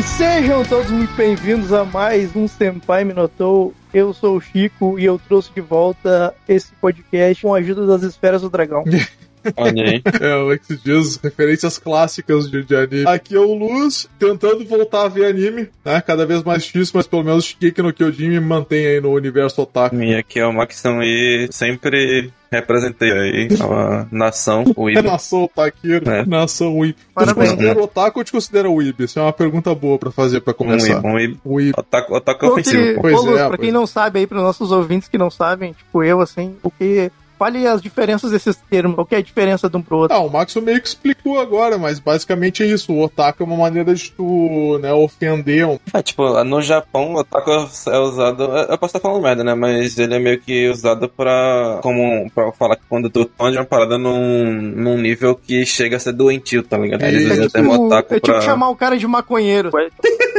E sejam todos muito bem-vindos a mais um Senpai Me Notou. Eu sou o Chico e eu trouxe de volta esse podcast com a ajuda das esferas do dragão. Olha aí. É, o X diz referências clássicas de, de anime. Aqui é o Luz, tentando voltar a ver anime, né? Cada vez mais difícil, mas pelo menos Shigeki no Kyojin me mantém aí no universo otaku. E aqui é o Maxão e sempre representei aí a nação, É Iba. nação otaqueiro, É. nação Weeb. Tu te Parabéns. considera otaku ou te considera Weeb? Isso é uma pergunta boa pra fazer pra Um começar. Um Iba. Weeb. Otaku, otaku ofensivo. Pois Ô, Luz, é, pra pois quem é. não sabe aí, pros nossos ouvintes que não sabem, tipo eu, assim, o que... Fale as diferenças desses termos, qual que é a diferença de um pro outro. Ah, o Max meio que explicou agora, mas basicamente é isso. O otaku é uma maneira de tu, né, ofender um. É, tipo, no Japão, o otaku é usado. Eu posso estar falando merda, né? Mas ele é meio que usado pra. Como. pra falar que quando tu esconde uma parada num, num nível que chega a ser doentio, tá ligado? É, Eles é usam tipo, termo otaku é tipo pra. chamar o cara de maconheiro.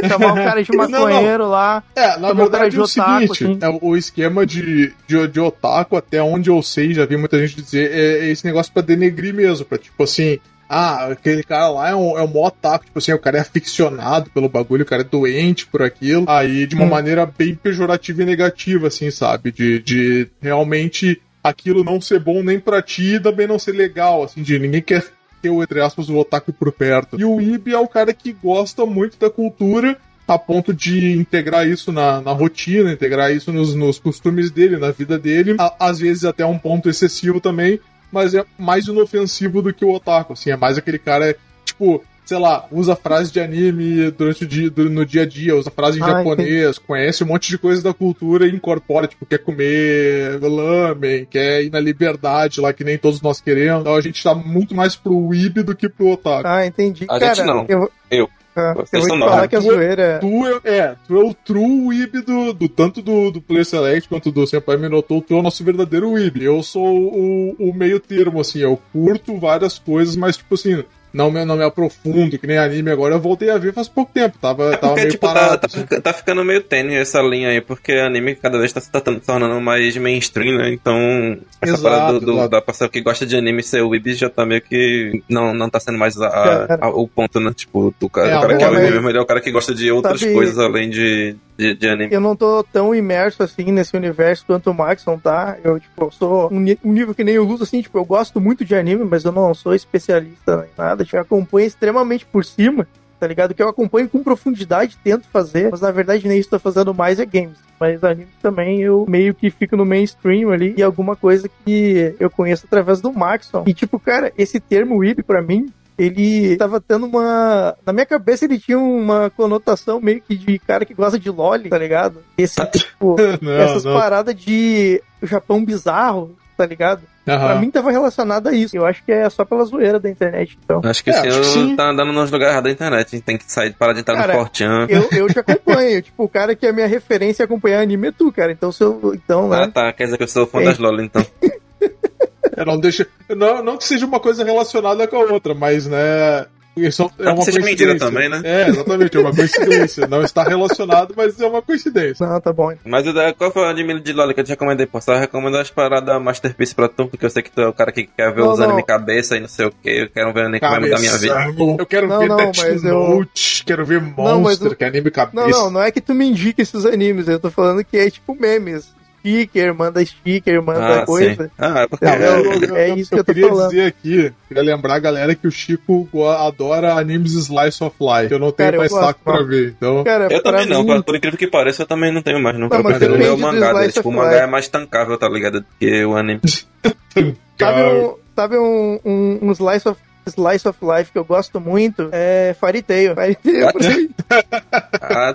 Chamar o cara de Não, não. maconheiro lá. É, na verdade de é o otaku, seguinte, assim. é, o esquema de, de, de otaku, até onde eu sei, já vi muita gente dizer, é, é esse negócio pra denegrir mesmo, pra tipo assim, ah, aquele cara lá é um, é um mó otaku, tipo assim, o cara é aficionado pelo bagulho, o cara é doente por aquilo, aí de uma Hum. maneira bem pejorativa e negativa, assim, sabe, de, de realmente aquilo não ser bom nem pra ti e também não ser legal, assim, de ninguém quer ter o, entre aspas, o otaku por perto. E o Ibi é o cara que gosta muito da cultura, a ponto de integrar isso na, na rotina, integrar isso nos, nos costumes dele, na vida dele, a- às vezes até um ponto excessivo também, mas é mais inofensivo do que o otaku, assim, é mais aquele cara, tipo, sei lá, usa frase de anime durante o dia, no dia a dia, usa frase em Ah, japonês, conhece um monte de coisa da cultura e incorpora, tipo, quer comer lamen, quer ir na liberdade lá que nem todos nós queremos, então a gente tá muito mais pro Weeb do que pro otaku. Ah, entendi. A cara, gente não. Eu, Eu. Ah, Vocês eu vou são te nós. falar que a Tu é- zoeira... Tu é, é, tu é o true weeb do, do tanto do, do Player Select quanto do Senpai Minotou, tu é o nosso verdadeiro weeb. Eu sou o, o meio termo, assim, eu curto várias coisas, mas tipo assim, não me, não me aprofundo, que nem anime agora, eu voltei a ver faz pouco tempo, tava, É tava meio tipo, tá, parado. tá, assim. tá ficando meio tênue essa linha aí, porque anime cada vez tá se tá tornando mais mainstream, né? Então, essa Exato, parada do, do- da pessoa que gosta de anime ser weeb já tá meio que não, não tá sendo mais a- Cara. a- o ponto, né? Tipo, do cara, É, o cara que é mas- weeb ele é o cara que gosta de outras Sabe- coisas além de, de, de anime. eu não tô tão imerso assim nesse universo quanto o Maxon tá. Eu, tipo, sou um, um nível que nem o Luz, assim, tipo, eu gosto muito de anime, mas eu não sou especialista em nada. Tipo, eu acompanho extremamente por cima, tá ligado? Que eu acompanho com profundidade, tento fazer, mas na verdade nem tô fazendo mais é games. Mas anime também eu meio que fico no mainstream ali e alguma coisa que eu conheço através do Maxon. E tipo, cara, esse termo weeb pra mim ele tava tendo uma. Na minha cabeça ele tinha uma conotação meio que de cara que gosta de LOL, tá ligado? Esse, tipo, Não, essas não. paradas de Japão bizarro, tá ligado? Pra Aham. mim tava relacionado a isso. Eu acho que é só pela zoeira da internet, então. Acho que É, esse ano tá andando nos lugares errados da internet. A gente tem que sair, parar de entrar Cara, no Fortean. Eu, eu te acompanho. tipo, o cara que é a minha referência a acompanhar anime é tu, cara. Então, se eu. Então, Ah, né? tá. Quer dizer que eu sou fã É. das LOL, então. É, não, deixa, não, não que seja uma coisa relacionada com a outra, mas, né... Isso é Não uma seja coincidência. mentira também, né? É, exatamente, é uma coincidência. Não está relacionado, mas é uma coincidência. Não, tá bom. Mas o da- qual foi o anime de LOL que eu te recomendei? Pô, só recomendo as paradas Masterpiece pra tu, porque eu sei que tu é o cara que quer ver Não, os não. anime cabeça e não sei o que. Eu quero ver o anime que vai mudar minha vida. Eu quero Não, ver não, Death mas eu- Note, quero ver Não, mas Monster, eu- que é anime cabeça. Não, não, não é que tu me indique esses animes. Eu tô falando que é tipo memes. Sticker, manda sticker, manda Ah, coisa. sim. Ah, é É, eu, eu- é eu- isso que eu eu tô queria falando. dizer aqui, queria lembrar a galera que o Chico adora animes Slice of Life. Eu não tenho Cara, mais gosto, saco pra ver. Então, Cara, Eu também não, mim, por- incrível que pareça, eu também não tenho mais. Não, Não, eu prefiro ler o mangá, né? Tipo, o mangá é mais tancável, tá ligado? Do que o anime. Sabe cara, um, sabe um, um, um slice, of, slice of life que eu gosto muito? É Fairy Tail. Fairy Tail, Ah,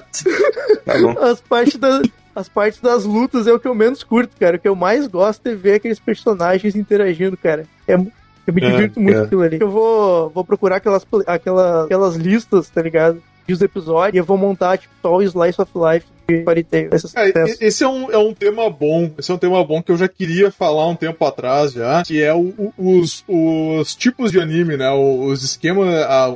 tá bom. as partes das... As partes das lutas é o que eu menos curto, cara. O que eu mais gosto é ver aqueles personagens interagindo, cara. É, eu me É, divirto muito é. com aquilo ali. Eu vou, vou procurar aquelas, pl- aquela, aquelas listas, tá ligado? Dos episódios e eu vou montar, tipo, só o Slice of Life de Fairy Tail. Esse É, esse é um, é um tema bom. Esse é um tema bom que eu já queria falar um tempo atrás já, que é o- o- os, os tipos de anime, né? Os esquemas,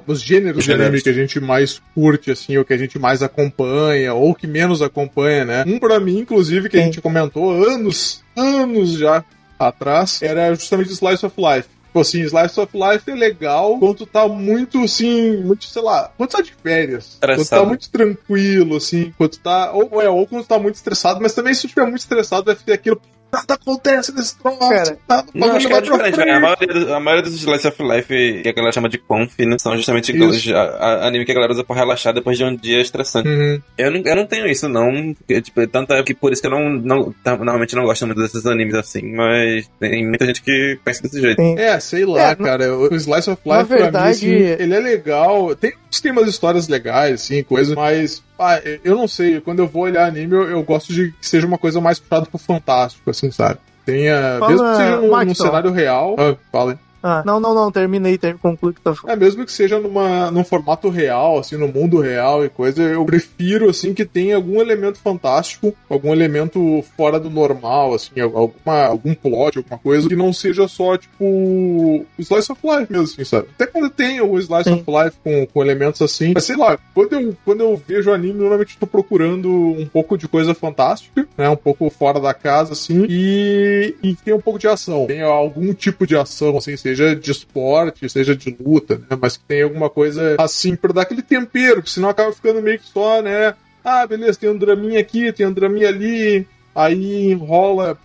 os gêneros de anime que a gente mais curte, assim, ou que a gente mais acompanha, ou que menos acompanha, né? Um pra mim, inclusive, que a gente comentou anos, anos já atrás, era justamente Slice of Life. Tipo assim, Slice of Life é legal quando tu tá muito, assim, muito, sei lá, quando tu tá de férias. Quando tu tá muito tranquilo, assim, quando tu tá. Ou, é, ou quando tu tá muito estressado, mas também se tu estiver muito estressado, vai ter aquilo nada acontece nesse troço. Cara, tá, não, acho que é diferente, a maioria, a maioria dos Slice of Life que a galera chama de conf, né, são justamente aqueles anime que a galera usa pra relaxar depois de um dia estressante. Uhum. Eu, não, eu não tenho isso, não. Tipo, tanto é que por isso que eu não, não tá, normalmente não gosto muito desses animes assim, mas tem muita gente que pensa desse jeito. Sim. É, sei lá, é, cara. O Slice of Life, verdade... pra mim, assim, ele é legal. Tem, tem umas histórias legais, assim, coisas, mas ah, eu não sei, quando eu vou olhar anime, eu, eu gosto de que seja uma coisa mais puxada pro fantástico, assim, sabe? Tenha. Fala, mesmo que seja num, num cenário real. Ah, fala. Ah, não, não, não, terminei, ter, concluí que tá É, mesmo que seja numa, num formato real, assim, no mundo real e coisa, eu prefiro, assim, que tenha algum elemento fantástico, algum elemento fora do normal, assim, alguma, algum plot, alguma coisa, que não seja só, tipo, Slice of Life mesmo, assim, sabe? Até quando tem o Slice Sim. of Life com, com elementos assim, mas sei lá, quando eu, quando eu vejo anime, normalmente estou procurando um pouco de coisa fantástica, né, um pouco fora da casa, assim, e, e tem um pouco de ação, tem algum tipo de ação, assim, seja de esporte, seja de luta, né? Mas que tem alguma coisa assim para dar aquele tempero, porque senão acaba ficando meio que só, né? Ah, beleza, tem um draminha aqui, tem um draminha ali. Aí rola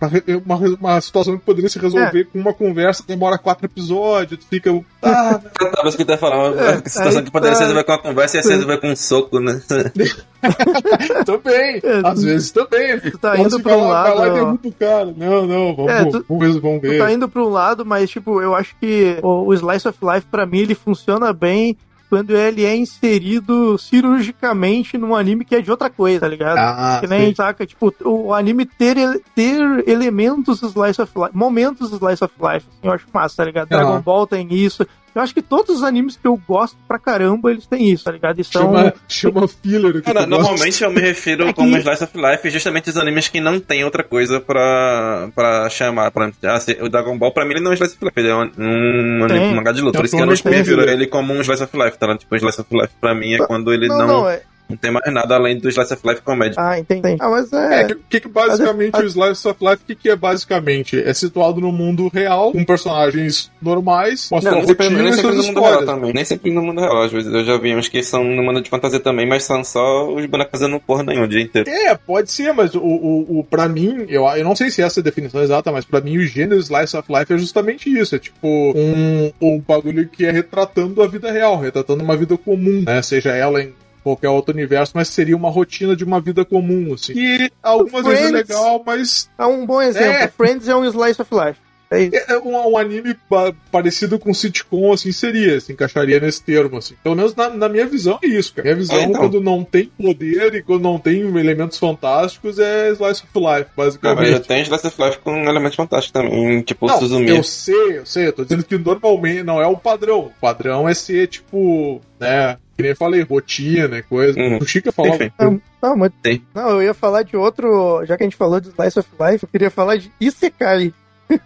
uma, uma situação que poderia se resolver é. com uma conversa, demora quatro episódios, tu fica. Ah, Talvez que tá falando, é, situação que poderia tá... se resolver com uma conversa e se resolver com um soco, né? também, é, às vezes também. Tu tá indo pra um lado. Vai lá e derruba o cara. Não, não, vamos, é, tu, vamos ver, vamos ver. Tu tá indo pra um lado, mas, tipo, eu acho que o, o Slice of Life, pra mim, ele funciona bem quando ele é inserido cirurgicamente num anime que é de outra coisa, tá ligado? Ah, que nem, sim. saca? Tipo, o anime ter, ter elementos Slice of Life, momentos Slice of Life, assim, eu acho massa, tá ligado? Dragon ah. Ball tem isso, eu acho que todos os animes que eu gosto pra caramba, eles têm isso, tá ligado? Eles são... Chama, chama filler. Cara, normalmente eu me refiro é como que... Slice of Life justamente os animes que não tem outra coisa pra, pra chamar. Pra, assim, o Dragon Ball, pra mim, ele não é um Slice of Life, ele é um, um, anime, mangá de luta. Por isso que eu não me refiro ele como um Slice of Life, tá? Tipo, Slice of Life pra mim é quando ele não... não, não é... Não tem mais nada além do Slice of Life Comedy. Ah, entendi. Ah, mas é. é que, que basicamente o Slice of Life, o que, que é basicamente? É situado no mundo real, com personagens normais, mostrando rotina nem sempre no mundo real também. Nem sempre no mundo real. Às vezes eu já vi uns que são no mundo de fantasia também, mas são só os bonecos fazendo porra nenhum o dia inteiro. É, pode ser, mas o, o, o pra mim, eu, eu não sei se essa é a definição exata, mas pra mim o gênero Slice of Life é justamente isso. É tipo um, um bagulho que é retratando a vida real, retratando uma vida comum, né? Seja ela em qualquer outro universo, mas seria uma rotina de uma vida comum, assim. E algumas Friends vezes é legal, mas. É um bom exemplo. É. Friends é um slice of life. É, isso. é um, um, anime parecido com sitcom, assim, seria, se encaixaria nesse termo, assim. Pelo menos na, na minha visão é isso, cara. Minha visão, ah, então. quando não tem poder e quando não tem elementos fantásticos, é Slice of Life, basicamente. Ah, mas já tem Slice of Life com elementos fantásticos também, tipo não, Suzumi. Eu sei, eu sei, eu tô dizendo que normalmente não é o padrão. O padrão é ser, tipo, né, que nem eu falei, rotina, coisa. Uhum. O Chica falava. Não, não, mas, não, eu ia falar de outro. Já que a gente falou de Slice of Life, eu queria falar de Isekai.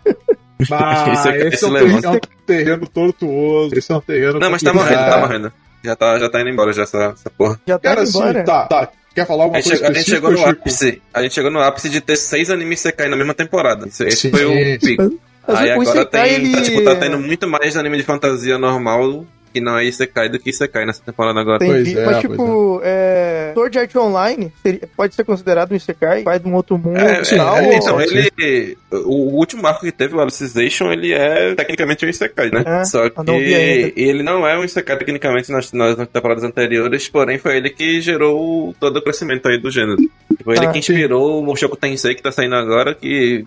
Ah, esse, é, esse, esse é, um terreno, é, um terreno tortuoso. Esse é um terreno. Não, mas tá morrendo, tá morrendo. Já tá, já tá indo embora já essa, essa porra. Já tá Cara, indo embora. Assim, tá, tá. Quer falar alguma coisa a gente chegou no ápice. A gente chegou no ápice de ter seis animes Sekai na mesma temporada. Esse, esse foi o pico. Aí agora tem, ele... tá, tipo, tá tendo muito mais anime de fantasia normal que não é Isekai do que Isekai nessa temporada agora. Pois é, mas, tipo, é. é... Sword Art Online seria, pode ser considerado um Isekai? Vai de um outro mundo é, tal, é, Então, ele... O último arco que teve, o Alicization, ele é tecnicamente um Isekai, né? É, Só que ele não é um Isekai tecnicamente nas, nas temporadas anteriores, porém foi ele que gerou todo o crescimento aí do gênero. Foi ele ah, que inspirou sim. o Mushoku Tensei que tá saindo agora, que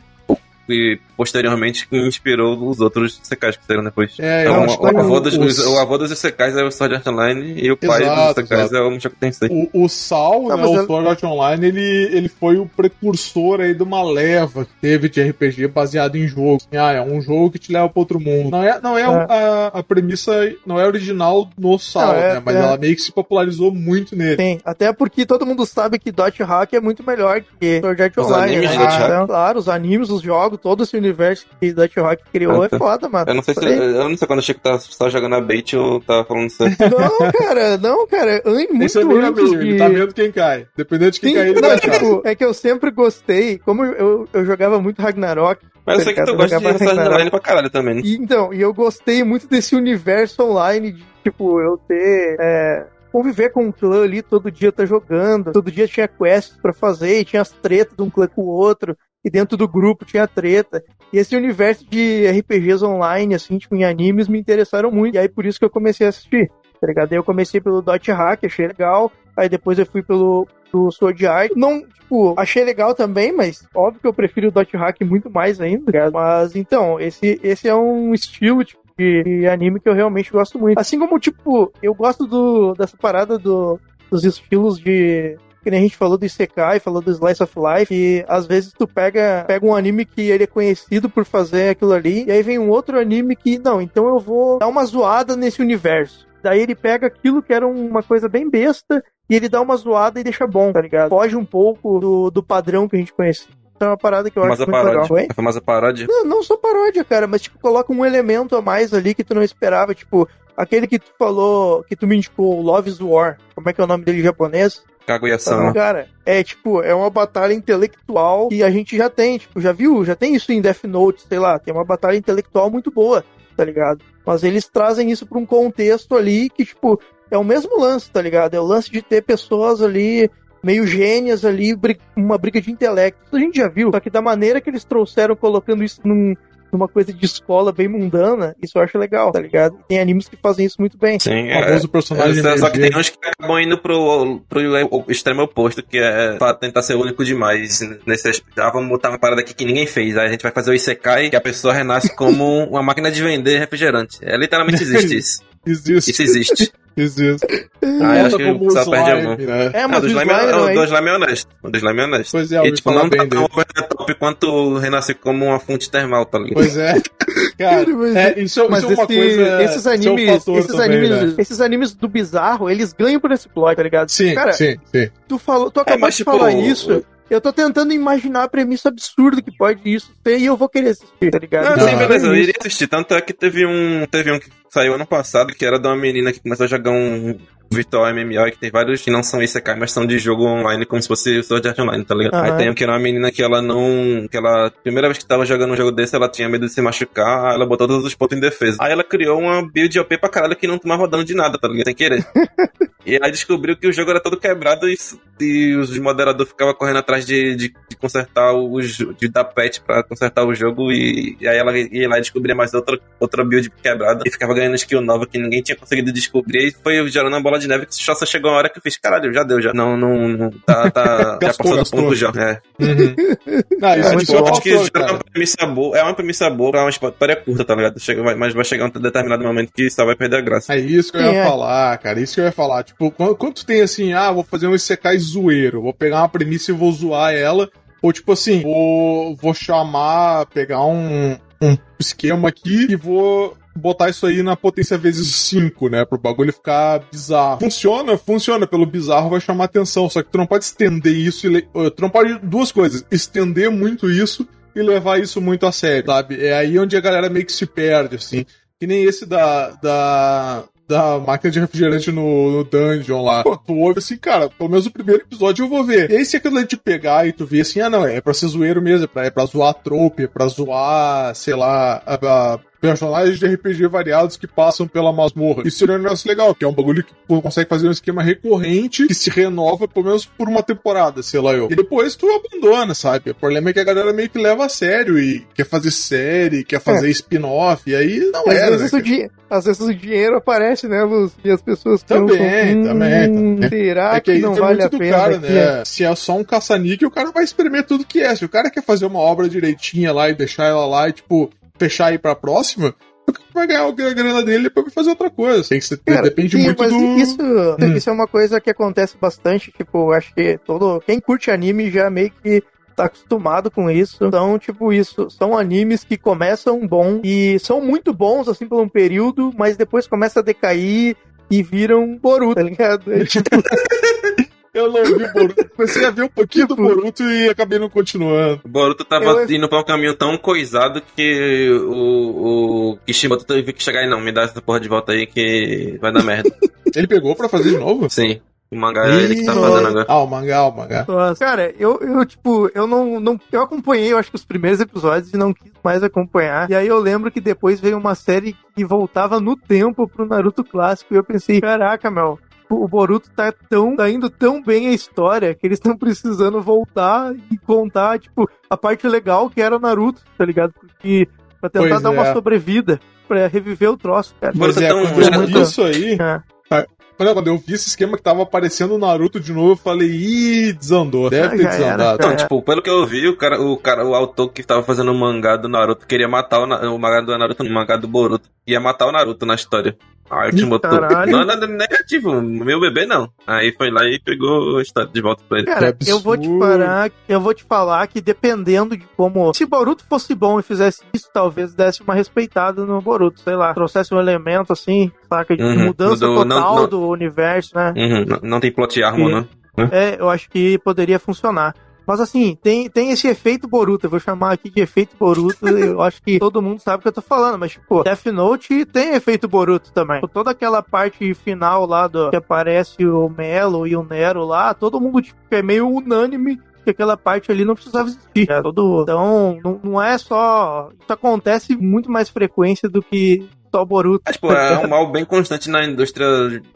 e posteriormente que inspirou os outros secais que saíram depois. É, então, o, o, avô dos, os... o avô dos secais é o Sword Art Online e o pai exato, dos secais é o Mushoku Tensei. O, o Sal, né, o. Sword Art Online, ele, ele foi o precursor aí de uma leva que teve de RPG baseado em jogo. Assim, ah, é um jogo que te leva para outro mundo. Não é, não é, é. A, a premissa, não é original no Sal, é, né? Mas é. ela meio que se popularizou muito nele. Sim, até porque todo mundo sabe que Dot Hack é muito melhor que Sword Art os Online. Animes né? então, claro, os animes, os jogos todo esse universo que Dutch Rock criou ah, é foda, mano. Eu não sei se, eu não sei quando o Chico tá só jogando a bait ou tá falando certo. Não, cara, não, cara. Muito Esse é antes amigo, de... ele tá vendo quem cai. Dependendo de quem Sim, cair, ele não, vai tipo, É que eu sempre gostei, como eu, eu jogava muito Ragnarok, Mas eu sei que tu gosta de Ragnarok online pra caralho também. Né? E, então, e eu gostei muito desse universo online de, tipo, eu ter. É, conviver com um clã ali, todo dia tá jogando, todo dia tinha quests para fazer, e tinha as tretas de um clã com o outro, e dentro do grupo tinha treta. E esse universo de RPGs online, assim, tipo, em animes, me interessaram muito, e aí por isso que eu comecei a assistir, tá ligado? Aí eu comecei pelo Dot Hack, achei legal, aí depois eu fui pelo do Sword Art. Não, tipo, achei legal também, mas óbvio que eu prefiro o Dot Hack muito mais ainda. Tá mas então, esse, esse é um estilo, tipo, de anime que eu realmente gosto muito. Assim como, tipo, eu gosto do, dessa parada do, dos estilos de. Que nem a gente falou do Isekai, falou do Slice of Life, e às vezes tu pega, pega um anime que ele é conhecido por fazer aquilo ali, e aí vem um outro anime que, não, então eu vou dar uma zoada nesse universo. Daí ele pega aquilo que era uma coisa bem besta e ele dá uma zoada e deixa bom, tá ligado? Foge um pouco do, do padrão que a gente conhece. Então é uma parada que eu acho muito paródia. legal. Oi? A famosa paródia? Não, não só paródia, cara, mas tipo, coloca um elemento a mais ali que tu não esperava, tipo, aquele que tu falou, que tu me indicou, Love's War. Como é que é o nome dele em japonês? Kaguya-sama. Cara, é tipo, é uma batalha intelectual que a gente já tem, tipo, já viu? Já tem isso em Death Note, sei lá, tem uma batalha intelectual muito boa, tá ligado? Mas eles trazem isso pra um contexto ali que, tipo, é o mesmo lance, tá ligado? É o lance de ter pessoas ali meio gênias ali, uma briga de intelecto. Isso a gente já viu, só que da maneira que eles trouxeram colocando isso num, numa coisa de escola bem mundana, isso eu acho legal, tá ligado? Tem animes que fazem isso muito bem. Sim, é. famoso personagem. É, só que tem uns que acabam indo pro, pro extremo oposto, que é pra tentar ser único demais. Nesse, ah, vamos botar uma parada aqui que ninguém fez. Aí a gente vai fazer o Isekai, que a pessoa renasce como uma máquina de vender refrigerante. É literalmente existe isso. Existe. Isso existe. Existe. Ah, acho que só perde a mão. Né? É, mas ah, do slime, é, é, o do slime é honesto. O do slime é honesto. Pois é, e, tipo, não tá tão over top quanto renascer como uma fonte termal, tá ligado? Pois é. Cara, é, isso, é, mas isso é uma coisa... Esses animes, um esses, também, animes né? esses animes do bizarro, eles ganham por esse plot, tá ligado? Sim, Cara, sim, sim. Tu, falou, tu acabou é, mas, de tipo, falar isso... Eu tô tentando imaginar a premissa absurda que pode isso ter e eu vou querer assistir, tá ligado? Não, sim, beleza, eu iria assistir. Tanto é que teve um, teve um que saiu ano passado, que era de uma menina que começou a jogar um virtual MMO, que tem vários que não são Isekai, mas são de jogo online, como se fosse o Sword Art Online, tá ligado? Uhum. Aí tem um que era uma menina que ela não... que ela... Primeira vez que tava jogando um jogo desse, ela tinha medo de se machucar, ela botou todos os pontos em defesa. Aí ela criou uma build OP pra caralho que não tomava dano de nada, tá ligado? Sem querer. e aí descobriu que o jogo era todo quebrado e, e os moderadores ficavam correndo atrás de, de, de consertar os... de dar patch pra consertar o jogo e, e aí ela ia lá e descobria mais outra, outra build quebrada e ficava ganhando skill nova que ninguém tinha conseguido descobrir e foi gerando uma bola de neve que só chegou uma hora que eu fiz, caralho, já deu, já. Não, não, não tá, tá já passou do ponto já. É. Uhum. não, isso é, tipo, eu acho que é uma premissa boa, é uma premissa boa pra uma história curta, tá ligado? Chega, mas vai chegar um determinado momento que só vai perder a graça. É isso que eu ia é. falar, cara. Isso que eu ia falar. Tipo, quando, quando tu tem assim, ah, vou fazer um Isekai zoeiro, vou pegar uma premissa e vou zoar ela. Ou tipo assim, vou, vou chamar, pegar um, um esquema aqui e vou botar isso aí na potência vezes 5, né? Pro bagulho ficar bizarro. Funciona, funciona. Pelo bizarro vai chamar atenção. Só que tu não pode estender isso e. Tu não pode. Duas coisas. Estender muito isso e levar isso muito a sério, sabe? É aí onde a galera meio que se perde, assim. Que nem esse da. da da máquina de refrigerante no, no dungeon lá. Pô, tu ouve assim, cara, pelo menos o primeiro episódio eu vou ver. E aí, se aquilo de pegar e tu vê assim, ah, não, é pra ser zoeiro mesmo, é pra, é pra zoar a trope, é pra zoar, sei lá, a, a personagens de RPG variados que passam pela masmorra. Isso seria um negócio legal, que é um bagulho que consegue fazer um esquema recorrente que se renova pelo menos por uma temporada, sei lá eu. E depois tu abandona, sabe? O problema é que a galera meio que leva a sério e quer fazer série, quer fazer é. spin-off, e aí não às era. Vezes né, às vezes o dinheiro aparece, né, Luz? E as pessoas também, pensam, hum, também, Será é que, que não vale a pena? Cara, né? Se é só um caça-níquel, o cara vai espremer tudo que é. Se o cara quer fazer uma obra direitinha lá e deixar ela lá e, tipo, fechar aí pra próxima, vai ganhar a grana dele depois vai fazer outra coisa. Tem que ser, Cara, depende sim, muito do. Isso, hum. isso é uma coisa que acontece bastante. Tipo, acho que todo. Quem curte anime já meio que tá acostumado com isso. Então, tipo, isso são animes que começam bom e são muito bons, assim, por um período, mas depois começa a decair e viram Boruto, tá ligado? É, tipo... Eu não vi Boruto. Comecei a ver um pouquinho do Boruto e acabei não continuando. O Boruto tava eu... indo pra um caminho tão coisado que o, o Kishimoto teve que chegar e não, me dá essa porra de volta aí que vai dar merda. Ele pegou pra fazer de novo? Sim. O mangá é ele que tá fazendo agora. Ah, o mangá, o mangá. Nossa, cara, eu, eu, tipo, eu não, não. Eu acompanhei, eu acho que os primeiros episódios e não quis mais acompanhar. E aí eu lembro que depois veio uma série que voltava no tempo pro Naruto clássico. E eu pensei, caraca, meu. O Boruto tá tão, tá indo tão bem a história que eles estão precisando voltar e contar, tipo, a parte legal que era o Naruto, tá ligado? Porque pra tentar Pois dar uma é. sobrevida, pra reviver o troço, cara. Pois é, é tão- quando eu vi isso aí, É. quando quando eu vi esse esquema que tava aparecendo o Naruto de novo, eu falei, ih, desandou. Deve Ah, ter desandado. Então, tipo, pelo que eu vi, o cara, o cara, o autor que tava fazendo o mangá do Naruto queria matar o, o mangá do Naruto, o mangá do Boruto. Ia matar o Naruto na história. Aí o caralho. Não, nada negativo, meu bebê não. Aí foi lá e pegou a história de volta pra ele. Cara, eu vou te parar, eu vou te falar que dependendo de como. Se Boruto fosse bom e fizesse isso, talvez desse uma respeitada no Boruto, sei lá, trouxesse um elemento assim, saca? De Uhum, mudança mudou, não- total não- do universo, né? Uhum, não, não tem plot armor, né? É, eu acho que poderia funcionar. Mas assim, tem, tem esse efeito Boruto, eu vou chamar aqui de efeito Boruto, eu acho que todo mundo sabe o que eu tô falando, mas tipo, Death Note tem efeito Boruto também. Toda aquela parte final lá do que aparece o Melo e o Nero lá, todo mundo tipo, é meio unânime que aquela parte ali não precisava existir. né? Todo, então, não, não é só. Isso acontece muito mais frequência do que só o Boruto. É, tipo, é um mal bem constante na indústria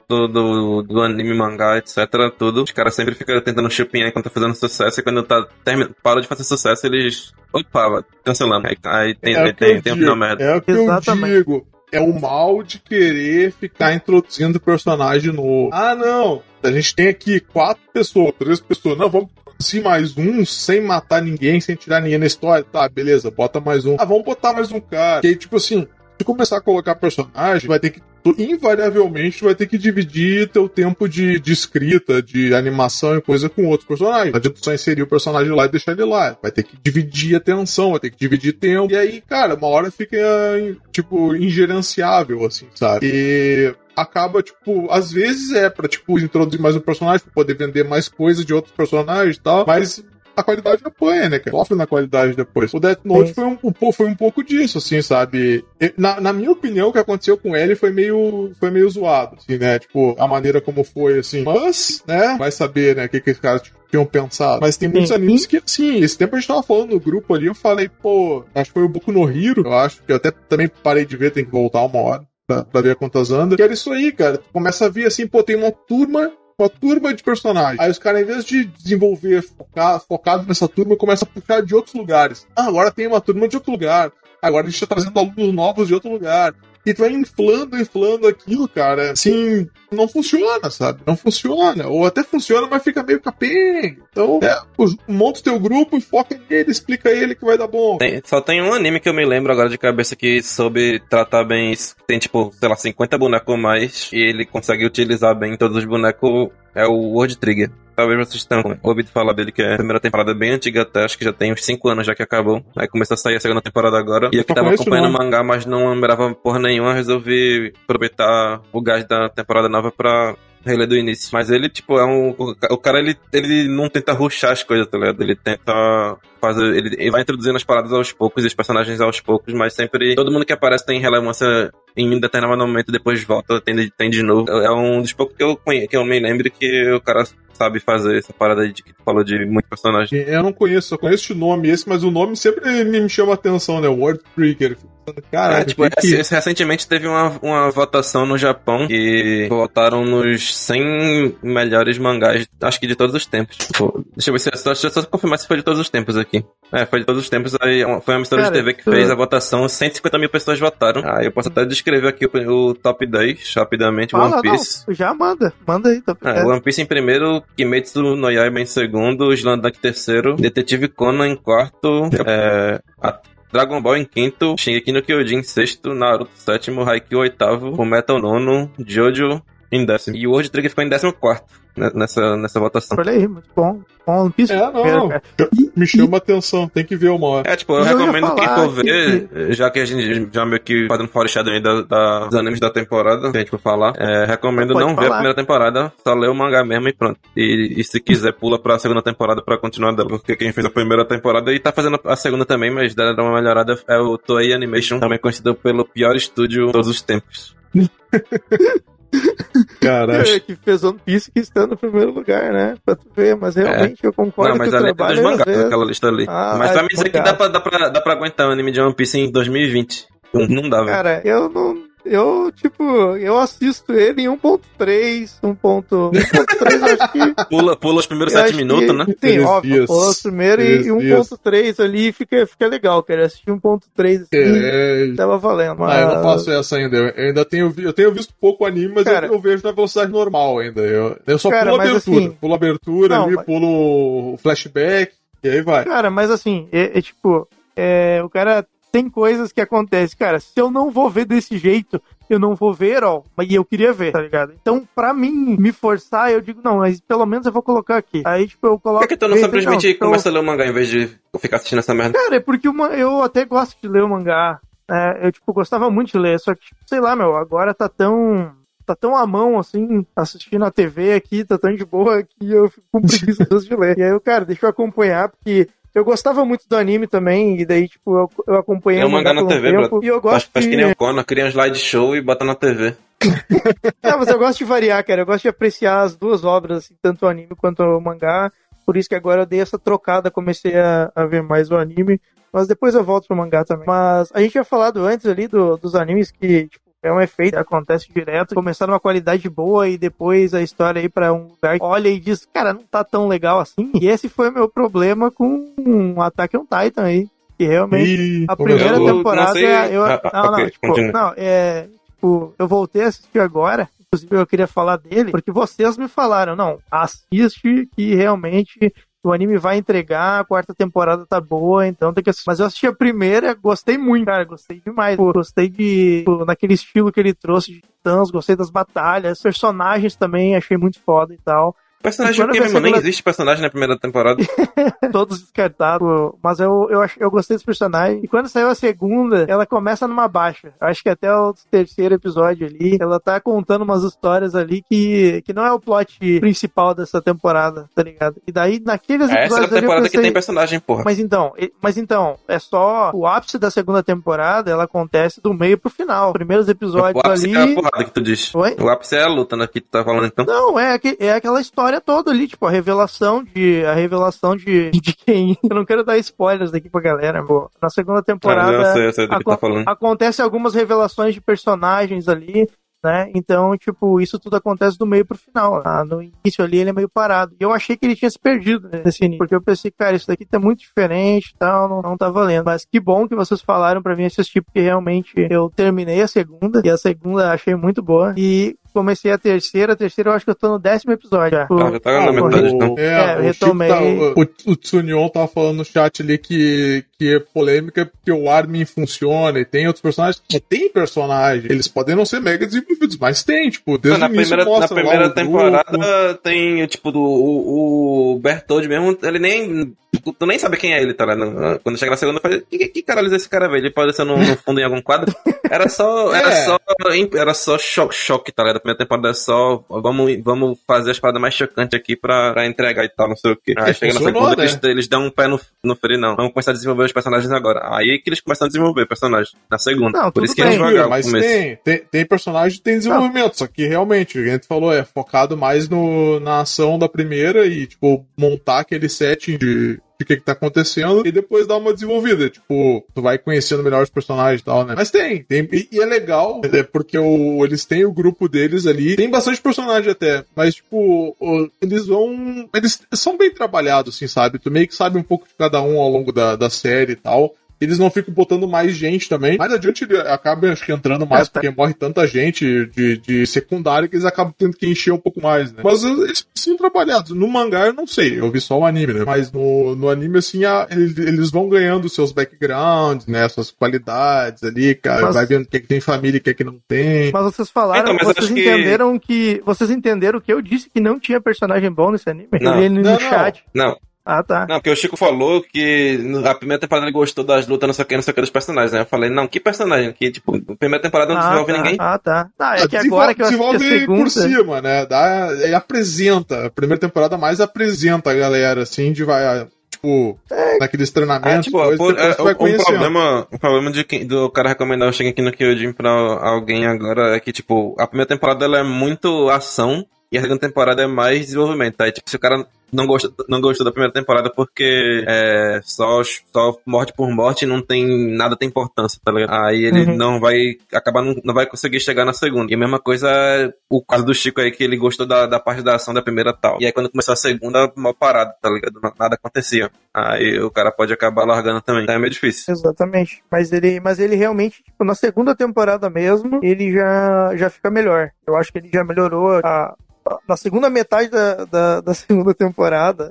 do, do, do anime, mangá, etc. Tudo. Os caras sempre ficam tentando chupinhar enquanto tá fazendo sucesso. E quando tá, termi- para de fazer sucesso, eles. Opa, cancelando. Aí, aí tem, É tem, tem um final merda. É o que Exatamente. eu digo. É o mal de querer ficar introduzindo personagem novo. Ah, não. A gente tem aqui quatro pessoas, três pessoas. Não, vamos introduzir mais um sem matar ninguém, sem tirar ninguém na história. Tá, beleza, bota mais um. Ah, vamos botar mais um cara. Que aí, tipo assim, se começar a colocar personagem, vai ter que. tu, invariavelmente, vai ter que dividir teu tempo de, de escrita, de animação e coisa com outros personagens. Não adianta só inserir o personagem lá e deixar ele lá. Vai ter que dividir atenção, vai ter que dividir tempo. E aí, cara, uma hora fica, tipo, ingerenciável, assim, sabe? E acaba, tipo, às vezes é pra, tipo, introduzir mais um personagem, pra poder vender mais coisa de outros personagens e tal, mas a qualidade apanha, né, cara? Sofre na qualidade depois. O Death Note Sim. foi um, um foi um pouco disso, assim, sabe? Na, na minha opinião, o que aconteceu com ele foi meio, foi meio zoado, assim, né? Tipo, a maneira como foi, assim. Mas, né? Vai saber, né, o que, que os caras tinham pensado. Mas tem muitos animes que, assim, esse tempo a gente tava falando no grupo ali, eu falei, pô, acho que foi o Boku no Hiro, eu acho, que eu até também parei de ver, tem que voltar uma hora pra, pra ver quantas anda. Que era isso aí, cara. Tu começa a ver assim, pô, tem uma turma. Uma turma de personagens. Aí os caras, em vez de desenvolver focar, focado nessa turma, começa a puxar de outros lugares. Ah, agora tem uma turma de outro lugar. Agora a gente tá trazendo alunos novos de outro lugar. E tu vai inflando, inflando aquilo, cara. Assim, não funciona, sabe? Não funciona. Ou até funciona, mas fica meio capenga. Então, é, monta o teu grupo e foca nele, explica ele que vai dar bom. Tem- só tem um anime que eu me lembro agora de cabeça que soube tratar bem isso. Tem, tipo, sei lá, 50 bonecos a mais e ele consegue utilizar bem todos os bonecos. É o World Trigger. Talvez vocês tenham ouvido falar dele, que é a primeira temporada bem antiga até, acho que já tem uns 5 anos já que acabou. Aí começou a sair a segunda temporada agora. E eu que tava acompanhando o mangá, mas não lembrava porra nenhuma, resolvi aproveitar o gás da temporada nova pra reler do início. Mas ele, tipo, é um. O cara, ele, ele não tenta ruxar as coisas, tá ligado? Ele tenta fazer. Ele, ele vai introduzindo as paradas aos poucos e os personagens aos poucos, mas sempre. Todo mundo que aparece tem relevância em um determinado momento, depois volta, tem, de- tem de novo. É um dos poucos que eu, conhe- que eu me lembro que o cara sabe fazer essa parada de que tu falou de muito personagem. Eu não conheço, só conheço o nome esse, mas o nome sempre me chama a atenção, né? World Trigger. Caralho, É, tipo, que recentemente teve uma, uma votação no Japão que votaram nos 100 melhores mangás, acho que de todos os tempos. Tipo, deixa eu ver se só, eu só confirmar se foi de todos os tempos aqui. É, foi de todos os tempos. Aí foi uma emissora de TV que tu- fez a votação, 150 mil pessoas votaram. Aí eu posso até descrever aqui o, o top 10 rapidamente. Fala, One Piece. não, já manda, manda aí, tá É, One Piece em primeiro, Kimetsu no Yaiba em segundo, Slandank em terceiro, Detetive Conan em quarto, é, a- Dragon Ball em quinto, Shingeki no Kyojin em sexto, Naruto em sétimo, Haikyuu em oitavo, Fullmetal nono, Jojo em décimo. E o World Trigger ficou em décimo quarto né, nessa, nessa votação. Olha aí, muito bom. Bom, One Piece É, não. cara. Me chama a atenção, tem que ver uma hora. É, tipo, eu Eu recomendo quem for ver, já que a gente já meio que fazendo foreshadowing da, da, dos animes da temporada, que a gente for falar, é, recomendo Pode não ver a primeira temporada, só ler o mangá mesmo e pronto. E, e se quiser, pula pra segunda temporada pra continuar dela, porque quem fez a primeira temporada e tá fazendo a segunda também, mas dá uma melhorada, é o Toei Animation, também conhecido pelo pior estúdio de todos os tempos. Caraca. que fez One Piece que está no primeiro lugar, né? Pra tu ver, mas realmente é. eu concordo não, mas que o letra trabalho... dos mangás, vezes... aquela lista ali. Ah, mas pra é, mim dizer que dá pra, dá, pra, dá pra aguentar o anime de One Piece em 2020. Não dá, velho. Cara, eu não eu, tipo, eu assisto ele em 1.3, 1.3, acho que. Pula, pula os primeiros 7 minutos, né? Sim, óbvio, pula os primeiros e 1.3 ali fica, fica legal, cara. Assistir 1.3 assim, é... tava valendo. Mas... Ah, eu não faço essa ainda. Eu ainda tenho, eu tenho visto pouco anime, mas cara, eu, eu, vejo na velocidade normal ainda. Eu, eu só cara, pulo a abertura. Assim, pulo a abertura não, ali, mas... pulo o flashback, e aí vai. Cara, mas assim, é, é tipo, é, o cara tem coisas que acontecem, cara, se eu não vou ver desse jeito, eu não vou ver, ó, mas eu queria ver, tá ligado? Então, pra mim, me forçar, eu digo, não, mas pelo menos eu vou colocar aqui. Aí, tipo, eu coloco... Por que, que tu não simplesmente não, começa eu... a ler o mangá em vez de ficar assistindo essa merda? Cara, é porque uma, eu até gosto de ler o mangá, é, eu, tipo, gostava muito de ler, só que, tipo, sei lá, meu, agora tá tão tá tão à mão, assim, assistindo a TV aqui, tá tão de boa que eu fico com preguiça de ler. E aí eu, cara, deixa eu acompanhar, porque eu gostava muito do anime também, e daí, tipo, eu, eu acompanhei o mangá na TV, tempo, E eu gosto faz, faz que nem o Conan, cria um slideshow e bota na TV. Não, mas eu gosto de variar, cara. Eu gosto de apreciar as duas obras, assim, tanto o anime quanto o mangá. Por isso que agora eu dei essa trocada, comecei a, a ver mais o anime. Mas depois eu volto pro mangá também. Mas a gente tinha falado antes ali do, dos animes que, tipo, é um efeito que acontece direto, começar numa qualidade boa e depois a história aí para um lugar olha e diz, cara, não tá tão legal assim. E esse foi o meu problema com um Attack on Titan aí. Que realmente Ih, a primeira eu, temporada não eu, ah, não, não, tipo, não, é, tipo, eu voltei a assistir agora inclusive eu queria falar dele, porque vocês me falaram, não, assiste que realmente o anime vai entregar, a quarta temporada tá boa, então tem que assistir. Mas eu assisti a primeira, gostei muito, cara, gostei demais. Pô, gostei de, pô, naquele estilo que ele trouxe de Titãs, gostei das batalhas, personagens também, achei muito foda e tal. Personagem do Kevin, nem existe personagem na primeira temporada. Todos descartados. Mas eu, eu, eu gostei desse personagem. E quando saiu a segunda, ela começa numa baixa. Acho que até o terceiro episódio ali, ela tá contando umas histórias ali que, que não é o plot principal dessa temporada, tá ligado? E daí, naqueles episódios. Essa é a temporada pensei, que tem personagem, porra. Mas então, mas então, é só o ápice da segunda temporada, ela acontece do meio pro final. Primeiros episódios o ápice ali. É a porrada que tu disse. Oi? O ápice é a luta, né? Que tu tá falando então. Não, é, é aquela história história toda ali, tipo, a revelação de. A revelação de, de quem. Eu não quero dar spoilers aqui pra galera, pô. Na segunda temporada. Ah, eu sei, eu sei do que tá falando. Acontece algumas revelações de personagens ali né? Então, tipo, isso tudo acontece do meio pro final. Ah, no início ali ele é meio parado. E eu achei que ele tinha se perdido nesse início. Porque eu pensei, cara, isso daqui tá muito diferente e tal, não, não tá valendo. Mas que bom que vocês falaram para mim assistir, porque realmente eu terminei a segunda, e a segunda achei muito boa. E comecei a terceira, a terceira eu acho que eu tô no décimo episódio. Já. Ah, já tá na metade, então. É, é eu retomei. Tá, o, o Tsunion tava falando no chat ali que, que é polêmica porque o Armin funciona e tem outros personagens. Que tem personagem. Eles podem não ser mega desenvolvidos, mas tem, tipo, desde na o início primeira, Na primeira temporada grupo. tem, tipo, do, o, o Bertold mesmo, ele nem tu nem sabe quem é ele, tá ligado? Quando chega na segunda, eu falei, que, que caralho é esse cara, velho? Ele pode ser no, no fundo em algum quadro? Era só, era é. só, era só choque, choque, tá ligado? A primeira temporada é só, vamos, vamos fazer as paradas mais chocantes aqui pra, pra entregar e tal, não sei o quê. Aí chega na segunda, né? eles, eles dão um pé no, no freio, não. Vamos começar a desenvolver os personagens agora. Aí que eles começam a desenvolver personagens. Na segunda. Não, Por isso que é devagar mas tem, tem, tem personagem tem desenvolvimento, não. só que realmente, o que a gente falou é focado mais no, na ação da primeira e, tipo, montar aquele setting de de que, que tá acontecendo e depois dar uma desenvolvida. Tipo, tu vai conhecendo melhor os personagens e tal, né? Mas tem, tem. E, e é legal, é porque o, eles têm o grupo deles ali. Tem bastante personagem até, mas, tipo, o, eles vão. Eles são bem trabalhados, assim, sabe? Tu meio que sabe um pouco de cada um ao longo da, da série e tal eles não ficam botando mais gente também. Mais adiante ele acaba, acho que, entrando mais, é, tá. porque morre tanta gente de, de secundário que eles acabam tendo que encher um pouco mais, né? Mas eles são trabalhados. No mangá eu não sei, eu vi só o anime, né? Mas no, no anime, assim, a, eles, eles, vão ganhando seus backgrounds, né? Suas qualidades ali, cara. Mas... Vai vendo o que, é que tem família e o que é que não tem. Mas vocês falaram, então, mas vocês entenderam que... que... Vocês entenderam que eu disse que não tinha personagem bom nesse anime? Não. Ele no não, chat. Não. Ah, tá. Não, porque o Chico falou que a primeira temporada ele gostou das lutas, não sei o que, não sei o que, dos personagens, né? Eu falei, não, que personagem? Que, tipo, a primeira temporada não ah, desenvolve tá. ninguém. Ah, tá. Ah, é que agora que eu assisti a segunda... por cima, né? Dá, ele apresenta. A primeira temporada mais apresenta a galera, assim, de vai tipo. É, naqueles treinamentos. Ah, tipo, coisa, por, é, vai conhecendo. problema, o problema de quem, do cara recomendar o Shingeki no Kyojin pra alguém agora é que, tipo, a primeira temporada ela é muito ação e a segunda temporada é mais desenvolvimento. Aí, tipo, se o cara não gostou, não gostou da primeira temporada porque é só, só morte por morte não tem nada tem importância, tá ligado? Aí ele Uhum. não vai acabar, não, não vai conseguir chegar na segunda. E a mesma coisa é o caso do Chico aí, que ele gostou da, da parte da ação da primeira tal. E aí quando começou a segunda, mal parado, tá ligado? Nada acontecia. Aí o cara pode acabar largando também. Então é meio difícil. Exatamente. Mas ele, mas ele realmente, tipo, na segunda temporada mesmo, ele já, já fica melhor. Eu acho que ele já melhorou a- na segunda metade da, da, da segunda temporada,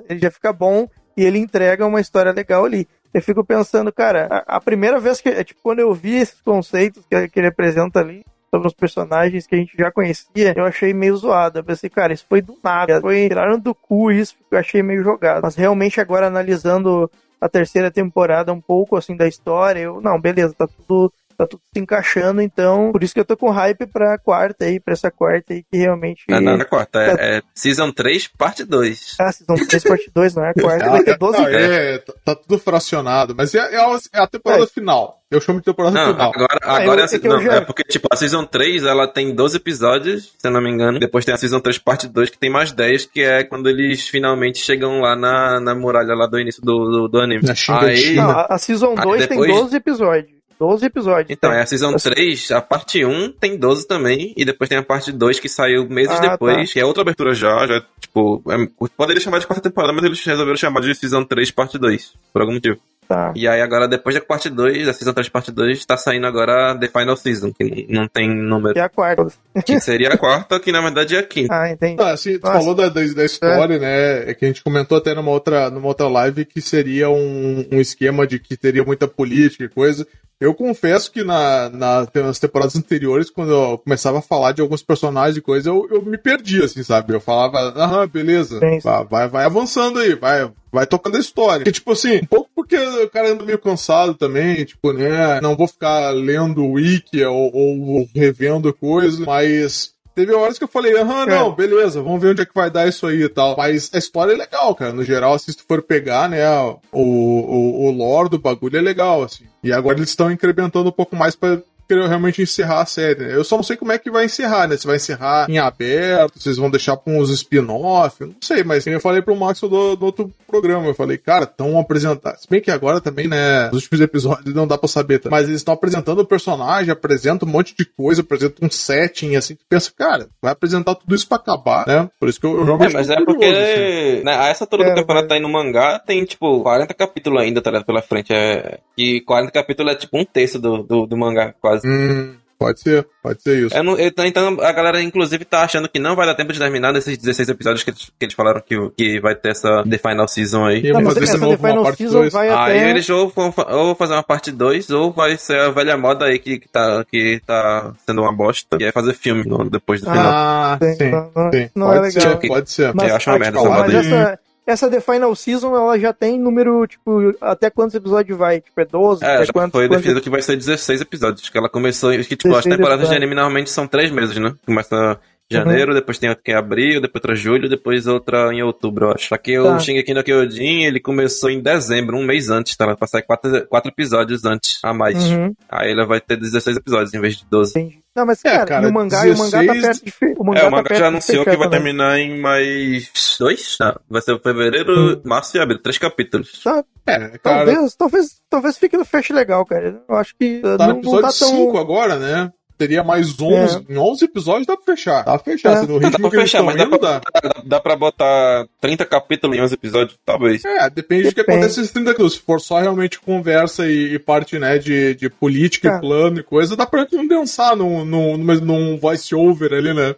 ele já fica bom e ele entrega uma história legal ali. Eu fico pensando, cara, a, a primeira vez que, é, tipo, quando eu vi esses conceitos que, que ele apresenta ali, sobre os personagens que a gente já conhecia, eu achei meio zoado. Eu pensei, cara, isso foi do nada. Foi, tiraram do cu isso, eu achei meio jogado. Mas realmente agora analisando a terceira temporada um pouco assim da história, eu, não, beleza, tá tudo tá tudo se encaixando, então, por isso que eu tô com hype pra quarta aí, pra essa quarta aí que realmente Não, não é a quarta, é, é Season 3, parte 2. Ah, Season 3 parte 2, não é a quarta, Ah, vai ter 12 não, é, tá, tudo fracionado, mas é, é a, é a temporada É. final. Eu chamo de temporada Não, final. agora, Ah, agora eu- é, a- é eu não, já- é porque, tipo, a Season 3, ela tem 12 episódios, se eu não me engano. Depois tem a Season 3 parte 2, que tem mais 10, que é quando eles finalmente chegam lá na, na muralha lá do início do, do, do anime. Na Shinganshina. Não, a, a Season Aí 2 tem depois- 12 episódios. 12 episódios. Então, é a. Season 3, a parte 1 tem 12 também, e depois tem a parte 2 que saiu meses Ah, depois, que é outra abertura já, já, tipo, é, poderia chamar de quarta temporada, mas eles resolveram chamar de Season 3 parte 2, por algum motivo. Tá. E aí agora, depois da parte 2, da Season 3 parte 2, tá saindo agora The Final Season, que não tem número. Que é a quarta. Que seria a quarta, que na verdade é a quinta. Ah, entendi. Ah, assim, tu Nossa. falou da, da, da história, né? É que a gente comentou até numa outra, numa outra live que seria um, um esquema de que teria muita política e coisa. Eu confesso que na, na- nas temporadas anteriores, quando eu começava a falar de alguns personagens e coisa, eu, eu me perdia, assim, sabe? Eu falava, aham, beleza, vai, vai, vai avançando aí, vai, vai tocando a história. Porque, tipo assim, um pouco porque o cara anda meio cansado também, tipo, né? Não vou ficar lendo wiki ou, ou revendo coisa, mas. Teve horas que eu falei, aham, não, beleza, vamos ver onde é que vai dar isso aí e tal. Mas a história é legal, cara. No geral, assim, se tu for pegar, né, o, o, o lore do bagulho é legal, assim. E agora eles estão incrementando um pouco mais pra querer realmente encerrar a série, né? Eu só não sei como é que vai encerrar, né? Se vai encerrar em aberto, se eles vão deixar pra uns spin-off, não sei, mas eu falei pro Max do, do outro programa, eu falei, cara, estão apresentando, se bem que agora também, né, nos últimos episódios não dá pra saber, tá? mas eles estão apresentando o personagem, apresentam um monte de coisa, apresentam um setting, assim, tu pensa, cara, vai apresentar tudo isso pra acabar, né? Por isso que eu, eu É, realmente mas tô é porque assim. né, a essa altura É, temporada mas- tá aí no mangá, tem tipo 40 capítulos ainda, tá ligado, pela frente. É... E 40 capítulos é tipo um terço do, do, do mangá, quase. Hum, pode ser, pode ser isso. Eu não- eu então a galera, inclusive, tá achando que não vai dar tempo de terminar nesses 16 episódios que eles, que eles falaram que, que vai ter essa The Final Season aí. Não, vamos mas essa The Final Season 2. vai Aí até... eles ou vão, ou fazer uma parte 2, ou vai ser a velha moda aí que, que, tá, que tá sendo uma bosta, e é fazer filme no- depois do final. Ah, Sim, sim, sim. não pode é legal. ser, pode ser. eu acho uma merda essa moda aí. essa, essa The Final Season, ela já tem número, tipo, até quantos episódios vai? Tipo, é 12? É, já quantos, foi quantos- definido que vai ser 16 episódios. Que ela começou. Que, tipo, as 16 temporadas de episódios. anime normalmente são 3 meses, né? Começa em janeiro, depois tem outra que é abril, depois outra julho, depois outra em outubro, eu acho. Só que Tá. o Shingeki no Kyojin, ele começou em dezembro, um mês antes, tá? Vai sair 4, quatro episódios antes, a mais. Uhum, Aí ela vai ter 16 episódios em vez de 12. entendi. Não, mas, É, cara, cara, e o mangá, e o mangá tá 16 perto de... fe- O mangá É, o tá mangá perto já anunciou que vai também. terminar em mais dois? Não, vai ser fevereiro, março e abril, três capítulos. Tá, É, cara, talvez, talvez, talvez fique no fecho legal, cara. Eu acho que tá no não, não episódio tá tão... 5 agora, né? Teria mais 11. Em 11 episódios dá pra fechar. Dá pra fechar. É. Se no Não, dá ritmo pra fechar, mas dá pra, dá. dá, dá pra botar 30 capítulos em 11 episódios, talvez. É, depende do que Depende. acontece nesses 30 quilos. Se for só realmente conversa e, e parte, né, de, de política Tá. e plano e coisa, dá pra condensar num, num, num, num voice-over ali, né?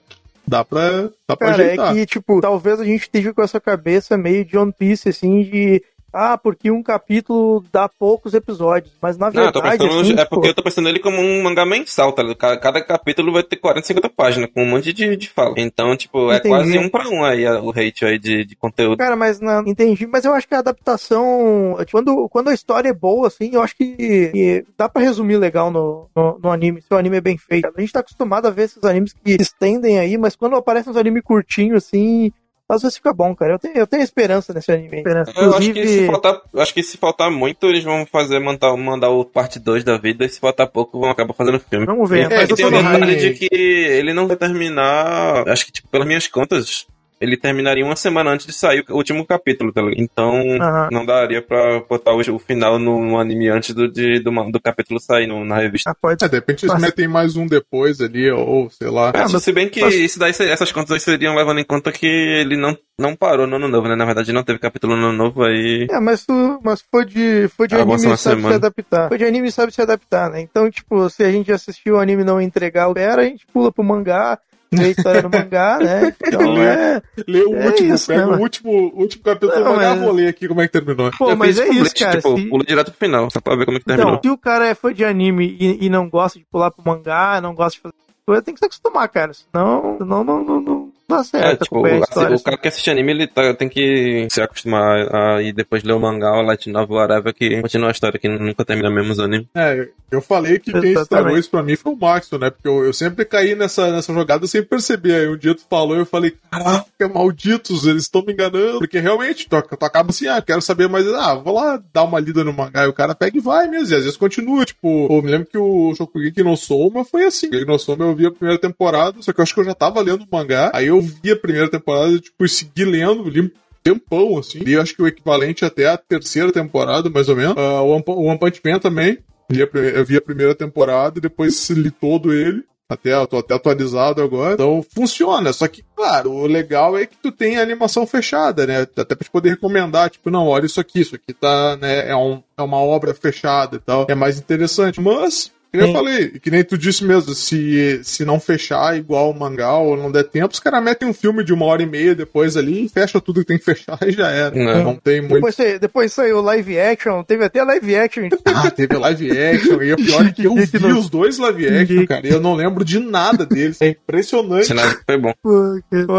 Dá pra, dá pra Cara, ajeitar. é que, tipo, talvez a gente esteja com essa cabeça meio de One Piece, assim, de. Ah, porque um capítulo dá poucos episódios. Mas na Não, verdade. assim, é porque eu tô pensando nele como um mangá mensal, tá ligado? Cada, capítulo vai ter 40, 50 páginas, com um monte de, de fala. Então, tipo, é Entendi. quase um pra um aí o hate aí de, de conteúdo. Cara, mas na, entendi. Mas eu acho que a adaptação. Quando, quando a história é boa, assim, eu acho que, que dá pra resumir legal no, no, no anime, se o anime é bem feito. A gente tá acostumado a ver esses animes que se estendem aí, mas quando aparecem uns animes curtinhos, assim. Às vezes fica bom, cara. Eu tenho, eu tenho esperança nesse anime. Esperança. Eu acho que, se faltar, acho que se faltar muito, eles vão fazer, mandar, mandar o parte 2 da vida, e se faltar pouco, vão acabar fazendo filme. Vamos ver. É, mas tem a verdade de que ele não vai terminar, acho que, tipo, pelas minhas contas, ele terminaria uma semana antes de sair o último capítulo, tá ligado? Então, uhum. não daria pra botar o, o final no, no, anime antes do, de, do, do capítulo sair no, na revista. Ah, pode. É, de repente eles metem mais um depois ali, ou sei lá. É, mas se bem que mas... isso daí, essas contas aí seriam levando em conta que ele não, não parou no ano novo, né? Na verdade, não teve capítulo no ano novo aí. É, mas, tu, mas foi de, foi de anime sabe semana. se adaptar. Foi de anime sabe se adaptar, né? Então, tipo, se a gente assistiu o anime e não entregar o pera, a gente pula pro mangá lê a história do mangá, né? Então lê, é. Lê o é último, isso, pega né, o último, último capítulo do mangá, mas... vou ler aqui como é que terminou. Pô, mas é isso, cara. Tipo, se... pula direto pro final, só pra ver como é que terminou. Então, se o cara é fã de anime e, e não gosta de pular pro mangá, não gosta de fazer coisa, tem que se acostumar, cara. Senão, senão não, não, não, Tá certo, é, tipo, história, o cara que assiste anime, ele tá, tem que se acostumar a ir depois ler o mangá, o light novel, whatever, que continua a história, que nunca termina mesmo os animes. É, eu falei que quem estragou isso pra mim foi o Maxon, né? Porque eu, eu sempre caí nessa, nessa jogada sem perceber. Aí um dia tu falou e eu falei, caraca, malditos, eles estão me enganando. Porque realmente, tu, tu acaba assim, ah, quero saber mais, ah, vou lá dar uma lida no mangá. E o cara pega e vai mesmo, e às vezes continua. Tipo, eu me lembro que o Shokugeki no Soma foi assim. O no Soma eu vi a primeira temporada, só que eu acho que eu já tava lendo o mangá. Aí eu vi a primeira temporada, tipo, segui lendo, li tempão, assim. Li acho que o equivalente até a terceira temporada, mais ou menos. Uh, o, One, Punch Man também. Eu vi a primeira temporada e depois li todo ele. Até, eu tô até atualizado agora. Então funciona. Só que, claro, o legal é que tu tem a animação fechada, né? Até pra te poder recomendar, tipo, não, olha isso aqui, isso aqui tá, né? É, um, é uma obra fechada e tal. É mais interessante. Mas que nem eu falei, que nem tu disse mesmo, se, se não fechar igual o mangá ou não der tempo, os caras metem um filme de uma hora e meia depois ali e fecha tudo que tem que fechar e já era. Não, não tem muito. Depois, depois saiu live action, teve até live action. Ah, teve live action, e o pior é que eu vi os dois live action, cara, e eu não lembro de nada deles. É impressionante. Sinal foi bom.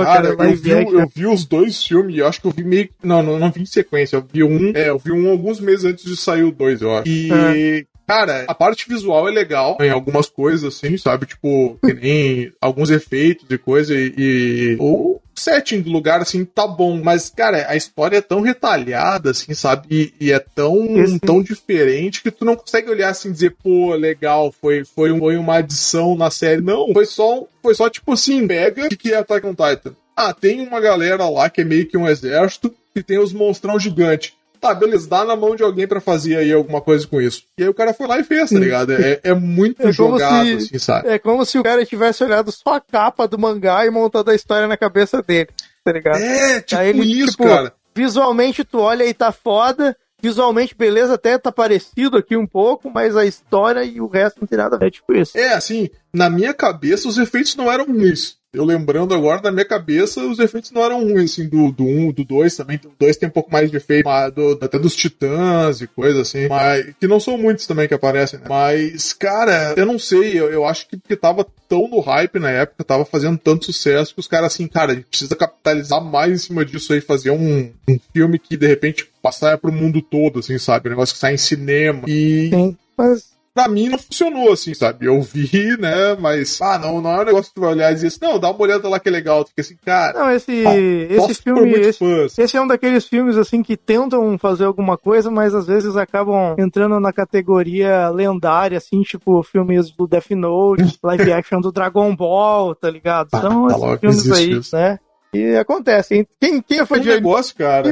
Cara, eu, vi, eu vi os dois filmes e eu acho que eu vi meio. Não, não, não vi em sequência. Eu vi um. É, eu vi um alguns meses antes de sair o dois, eu acho. E. Cara, a parte visual é legal em algumas coisas, assim, sabe? Tipo, que nem alguns efeitos e coisa e. e... O setting do lugar, assim, tá bom. Mas, cara, a história é tão retalhada, assim, sabe? E, e é tão, tão diferente que tu não consegue olhar assim e dizer, pô, legal, foi, foi, um, foi uma adição na série. Não, foi só, foi só tipo assim, pega o que é Attack on Titan. Ah, tem uma galera lá que é meio que um exército que tem os monstrão gigantes tá, beleza, dá na mão de alguém para fazer aí alguma coisa com isso. E aí o cara foi lá e fez, tá ligado? É, é muito é jogado, se, assim, sabe? É como se o cara tivesse olhado só a capa do mangá e montado a história na cabeça dele, tá ligado? É, tipo ele, isso, tipo, cara. Visualmente tu olha e tá foda, visualmente, beleza, até tá parecido aqui um pouco, mas a história e o resto não tem nada a ver, tipo isso. É, assim, na minha cabeça os efeitos não eram ruins. Eu lembrando agora, na minha cabeça, os efeitos não eram ruins, assim, do 1, do 1, um, do 2 também. O 2 tem um pouco mais de efeito, do, até dos titãs e coisa assim. Mas, que não são muitos também que aparecem, né? Mas, cara, eu não sei, eu, eu acho que porque tava tão no hype na época, tava fazendo tanto sucesso que os caras assim, cara, a gente precisa capitalizar mais em cima disso aí, fazer um, um filme que de repente passar pro mundo todo, assim, sabe? Um negócio que sai em cinema. E. Sim, mas pra mim não funcionou, assim, sabe? Eu vi, né? Mas, ah, não, não é um negócio que tu vai olhar e dizer assim, não, dá uma olhada lá que é legal. Tu fica assim, cara. Não, esse, esse filme. Esse, assim. esse, é um daqueles filmes, assim, que tentam fazer alguma coisa, mas às vezes acabam entrando na categoria lendária, assim, tipo filmes do Death Note, live action do Dragon Ball, tá ligado? Ah, São tá esses filmes aí, isso. né? E acontece. Quem, quem é fã de negócio, cara.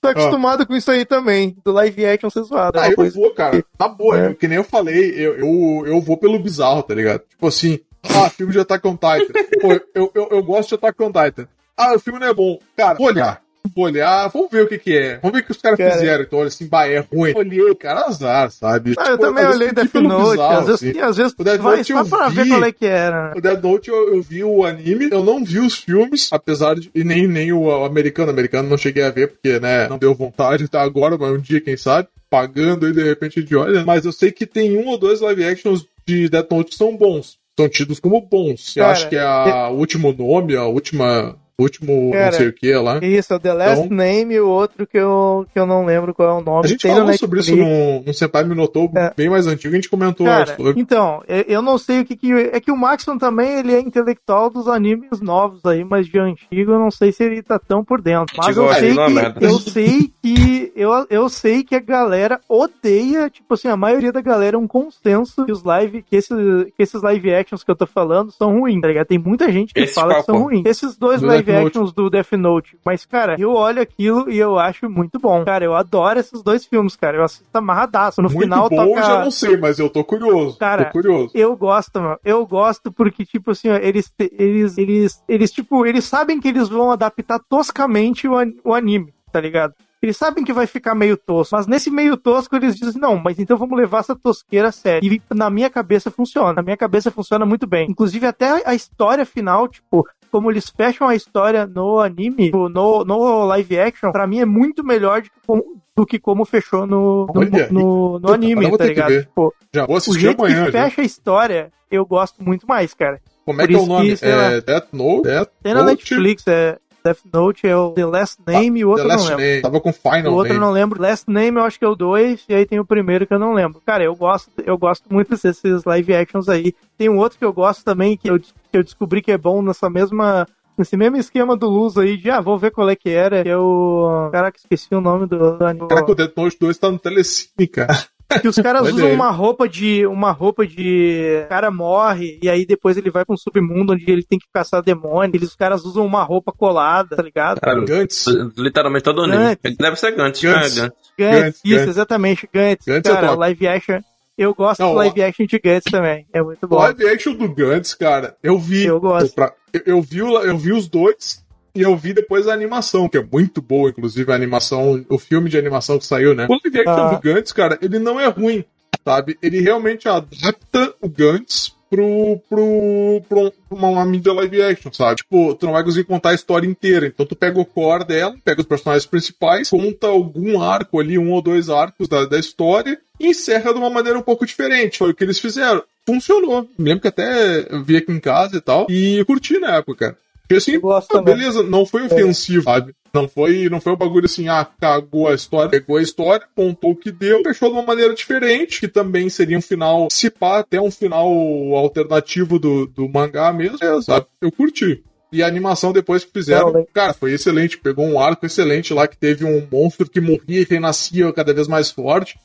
Tô acostumado ah. com isso aí também, do live action ser zoado. Ah, eu coisa... vou, cara. Na boa, é. que nem eu falei, eu, eu, eu vou pelo bizarro, tá ligado? Tipo assim, ah, filme de Attack on Titan. Pô, eu, eu, eu gosto de Attack on Titan. Ah, o filme não é bom. Cara, vou olhar olhar, vamos ver o que que é. Vamos ver o que os caras cara, fizeram. Então, olha assim, bah, é ruim. Olhei, cara, azar, sabe? Ah, tipo, eu também olhei Death Note. Bizarro, às vezes, assim. às vezes o Death Note só pra vi, ver qual é que era. O Death Note eu, eu, vi o anime, eu não vi os filmes, apesar de. E nem, nem o, americano. O americano não cheguei a ver, porque, né, não deu vontade até agora, mas um dia, quem sabe, pagando aí de repente de olha. Mas eu sei que tem um ou dois live actions de Death Note que são bons. São tidos como bons. Eu acho que é a, o último nome, a última último Cara, não sei o que lá. Isso, é o The Last Então- Name e o outro que eu, que eu não lembro qual é o nome. A gente Tem no falou sobre isso num, num Senpai Minotou É. bem mais antigo, a gente comentou Cara, sobre. então, eu- não sei o que que... É que o Maxon também, ele é intelectual dos animes novos aí, mas de antigo eu não sei se ele tá tão por dentro. Mas eu é sei uma que... Eu sei que... Eu, eu sei que a galera odeia, tipo assim, a maioria da galera é um consenso que os live... Que esses, que esses live actions que eu tô falando são ruins, tá ligado? Tem muita gente que Esse fala qual, que são ruins. Esses dois Do live Death Note. actions do Death Note. Mas, cara, eu olho aquilo e eu acho muito bom. Cara, eu adoro esses dois filmes, cara. Eu assisto amarradaço. No Muito final bom, toca... eu já não sei, mas eu tô curioso. Cara, tô curioso. Eu gosto, mano. Eu gosto porque, tipo assim, ó, eles, eles, eles, eles, tipo, eles sabem que eles vão adaptar toscamente o, an- o anime, tá ligado? Eles sabem que vai ficar meio tosco, mas nesse meio tosco eles dizem, não, mas então vamos levar essa tosqueira a sério. E na minha cabeça funciona. Na minha cabeça funciona muito bem. Inclusive, até a história final, tipo, como eles fecham a história no anime, no, no live action, pra mim é muito melhor do que como, do que como fechou no, no, Olha, no- no anime, tá ligado? Tipo, Já vou o assistir jeito amanhã. que já. fecha a história, eu gosto muito mais, cara. Como é por que é o nome? que, sei lá. é Death Note? Death Tem na? Netflix, é Death Note, é o The Last Name e o outro não lembro. Name. Tava com Final O outro eu Name. não lembro. Last Name eu acho que é o 2, e aí tem o primeiro que eu não lembro. Cara, eu gosto, eu gosto muito desses live actions aí. Tem um outro que eu gosto também, que eu, que eu descobri que é bom nessa mesma. Nesse mesmo esquema do Luz aí, de ah, vou ver qual é que era. Que é o. Caraca, esqueci o nome do, do. Caraca, o Death Note 2 tá no Telecine, cara. Que os caras usam aí. uma roupa de. Uma roupa de. O cara morre e aí depois ele vai pra um submundo onde ele tem que caçar demônio. Eles, os caras usam uma roupa colada, tá ligado? Caralho, Gantz. literalmente todo anime. Gantz. Ele deve ser Gantz. Gantz. É, Gantz. Gantz, Gantz, isso, Gantz. exatamente, Gantz. Gantz cara, live action. Eu gosto Não, do live action de Gantz também. É muito O bom. live action do Gantz, cara, eu vi. Eu gosto. pra- eu, eu vi, eu vi os dois e eu vi depois a animação, que é muito boa, inclusive, a animação, o filme de animação que saiu, né? O live action Ah. do Gantz, cara, ele não é ruim, sabe? Ele realmente adapta o Gantz pro, pro, pro uma, uma mídia live action, sabe? Tipo, tu não vai conseguir contar a história inteira. Então tu pega o core dela, pega os personagens principais, conta algum arco ali, um ou dois arcos da, da história, e encerra de uma maneira um pouco diferente. Foi o que eles fizeram. Funcionou. Me lembro que até eu vi aqui em casa e tal, e eu curti na época, cara. Porque assim, ah, beleza, não foi ofensivo, sabe? Não foi, não foi um bagulho assim, ah, cagou a história, pegou a história, contou o que deu, fechou de uma maneira diferente, que também seria um final, se pá, até um final alternativo do, do mangá mesmo, é, sabe? Eu curti. E a animação depois que fizeram, Não, né? cara, foi excelente. Pegou um arco excelente lá que teve um monstro que morria e renascia cada vez mais forte.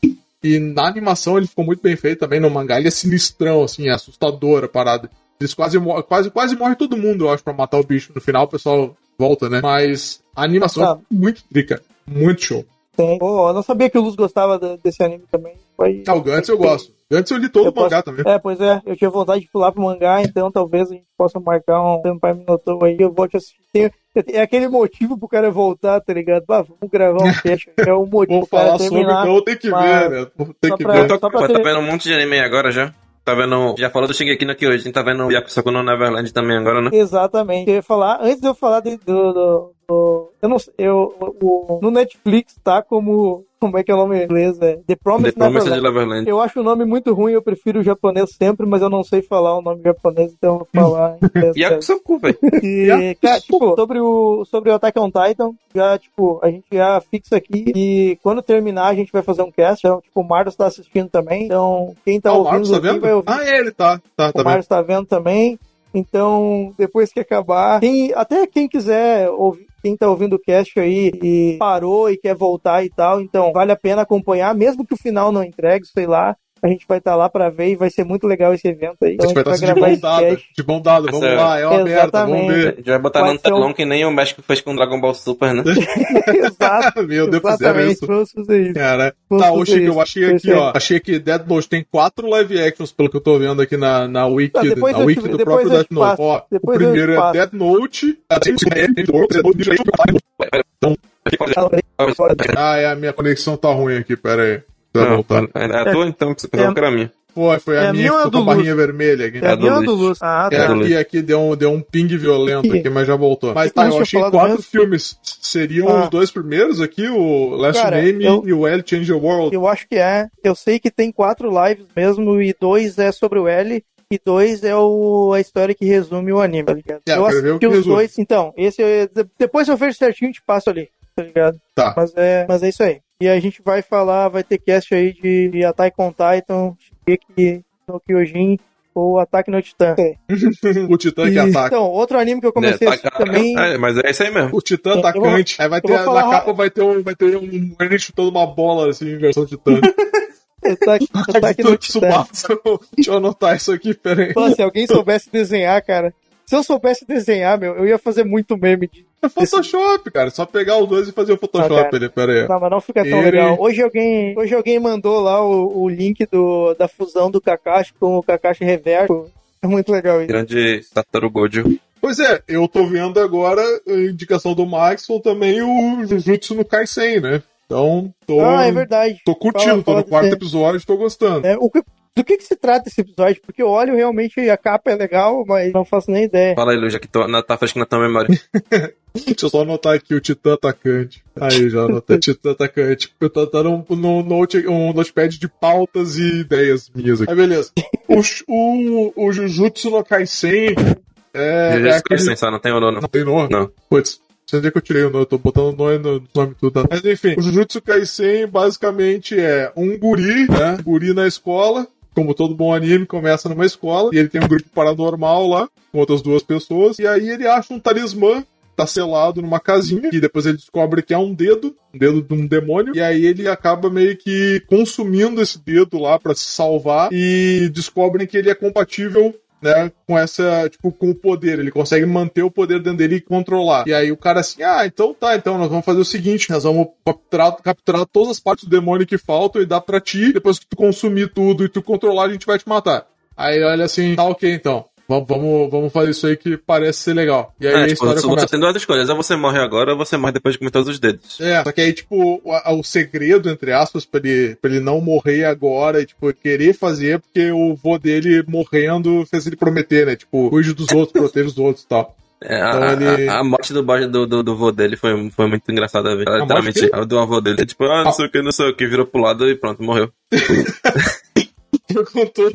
E na animação ele ficou muito bem feito também. No mangá ele é sinistrão, assim, é assustador a parada. Eles quase, quase, quase morre todo mundo, eu acho, pra matar o bicho. No final o pessoal volta, né? Mas a animação Ah. é muito trica. Muito show. Tem. Pô, eu não sabia que o Luz gostava de- desse anime também. Foi... Ah, o Gantz eu gosto. Gantz eu li todo Eu o mangá posso- também. É, pois é, eu tinha vontade de pular pro mangá, então talvez a gente possa marcar um Senpai Minotou aí, eu vou te assistir. Tem- É aquele motivo pro cara voltar, tá ligado? Bah, vamos gravar um teste. É o motivo Vou pro cara falar sobre, terminar. então eu tenho que mas- ver, né? Vou ter só que pra- ver. Pô, só pra tá ter- vendo um monte de anime agora já? Tá vendo. Já falou do Shingeki no Kyojin, tá vendo o Yakusoku no Neverland também agora, né? Exatamente. Eu ia falar, antes de eu falar de- do, do, do- eu não sei, eu, o, no Netflix tá como, como é que é o nome em inglês? É The The Promised Promised Neverland. Neverland. Eu acho o nome muito ruim, eu prefiro o japonês sempre, mas eu não sei falar o nome japonês, então eu vou falar em inglês. Yakusoku, velho. E, cara, tipo, sobre o, sobre o Attack on Titan, já, tipo, a gente já fixa aqui e quando terminar a gente vai fazer um cast. Então, tipo, o Marcos tá assistindo também. Então, quem tá Ah, o ouvindo Marcos tá vendo? vai ouvir. Ah, é, ele tá. Tá, o tá vendo. Marcos tá vendo também. Então, depois que acabar, quem, até quem quiser ouvir, quem tá ouvindo o cast aí e parou e quer voltar e tal, então vale a pena acompanhar, mesmo que o final não entregue, sei lá. A gente vai estar lá pra ver e vai ser muito legal esse evento aí. A Então, gente vai estar assim, de gravar mão esse dada. cast. De vamos Essa- lá, é uma aberta, vamos Exatamente. ver. A gente vai botar Vai no ser um- telão que nem o México fez com o Dragon Ball Super, né? Exato. Meu Deus, fizeram isso. vamos fazer isso. Cara, Vamos tá, ô Chico, eu achei aqui, ó. Achei que Dead Note tem quatro live actions, pelo que eu tô vendo aqui na, na wiki, Ah, na wiki te- do próprio Death te Note. Ó, o primeiro é. Dead Note, ah, é, a minha conexão tá ruim aqui, pera aí. Tá Não, voltando. é a tua, então, que você pensava que era a minha. Foi, foi a É a minha minha que ficou com a barrinha vermelha aqui. É a É minha do. Luz? Ah, É, tá. do aqui, aqui deu um, deu um ping violento aqui, mas já voltou. Mas tá, eu achei quatro mesmo? filmes. Seriam Ah. os dois primeiros aqui, o Last Cara, Name eu- e o L Change the World. Eu acho que é. Eu sei que tem quatro lives mesmo e dois é sobre o L e dois é o, a história que resume o anime, tá ligado? É, eu eu quero ver o assisti que os resume. dois, então, esse eu- de- depois eu vejo certinho e te passo ali, tá ligado? Tá. Mas é, mas é isso aí. E a gente vai falar, vai ter cast aí de Attack on Titan, Shingeki no Kyojin ou Ataque no Titã. o Titã que E- ataca. Então, outro anime que eu comecei a É, assistir tá- também... é, mas é isso aí mesmo. O Titã vou- atacante. Aí vai ter, vou falar na capa vai ter um, vai ter um ele chutando uma bola, assim, em versão Titã. Ataque, Ataque no Titã. Tsubasa. Deixa eu anotar isso aqui, peraí. Pô, se alguém soubesse desenhar, cara... Se eu soubesse desenhar, meu, eu ia fazer muito meme de... É Photoshop, cara. Só pegar os dois e fazer o Photoshop Ah, cara. ali, peraí. Não, mas não fica tão Ele- legal. Hoje alguém, hoje alguém mandou lá o, o link do, da fusão do Kakashi com o Kakashi Reverso. É muito legal isso. Grande Satoru Gojo. Pois é, eu tô vendo agora a indicação do Maxwell também o Jujutsu no Kaisen, né? Então, tô, Ah, é verdade. tô curtindo, Fala- tô no quarto desse- episódio, tô gostando. É, o que- do que, que se trata esse episódio? Porque eu olho realmente a capa é legal, mas não faço nem ideia. Fala aí, Lu, já que tô, na, tá fresco na tua memória. Deixa eu só anotar aqui o Titã Atacante. Aí, já anotei. Titã Atacante. Eu tô dando um, no note, um notepad de pautas e ideias minhas aqui. Aí, beleza. O, o, o Jujutsu no Kaisen é, é Já aquele... sem só, não tem o nono. Não tem nome? Não. Putz, você onde é que eu tirei o nome? Eu tô botando o nome no nome tudo. tá? Mas enfim, o Jujutsu Kaisen basicamente é um guri, né? Guri na escola. Como todo bom anime, começa numa escola e ele tem um grupo paranormal lá, com outras duas pessoas, e aí ele acha um talismã tá selado numa casinha, e depois ele descobre que é um dedo, um dedo de um demônio, e aí ele acaba meio que consumindo esse dedo lá pra se salvar, e descobrem que ele é compatível né, com essa, tipo, com o poder, ele consegue manter o poder dentro dele e controlar. E aí o cara assim, ah, então tá, então nós vamos fazer o seguinte, nós vamos capturar, capturar todas as partes do demônio que faltam e dar pra ti, depois que tu consumir tudo e tu controlar, a gente vai te matar. Aí olha assim, tá ok então. Vamos, vamos, vamos fazer isso aí que parece ser legal. E aí É, a tipo, história você começa. tem duas escolhas. Ou você morre agora, ou você morre depois de comer todos os dedos. É, só que aí, tipo, o, o segredo, entre aspas, pra ele, pra ele não morrer agora e, tipo, querer fazer, porque o vô dele morrendo fez ele prometer, né? Tipo, cuide dos outros, proteja os outros e tal. É, a, Então a- ele- a, a morte do, do, do, do vô dele foi, foi muito engraçada a ver. Literalmente, a do avô dele. É tipo, ah, não sei o que, não sei o que, virou pro lado e pronto, morreu. Perguntou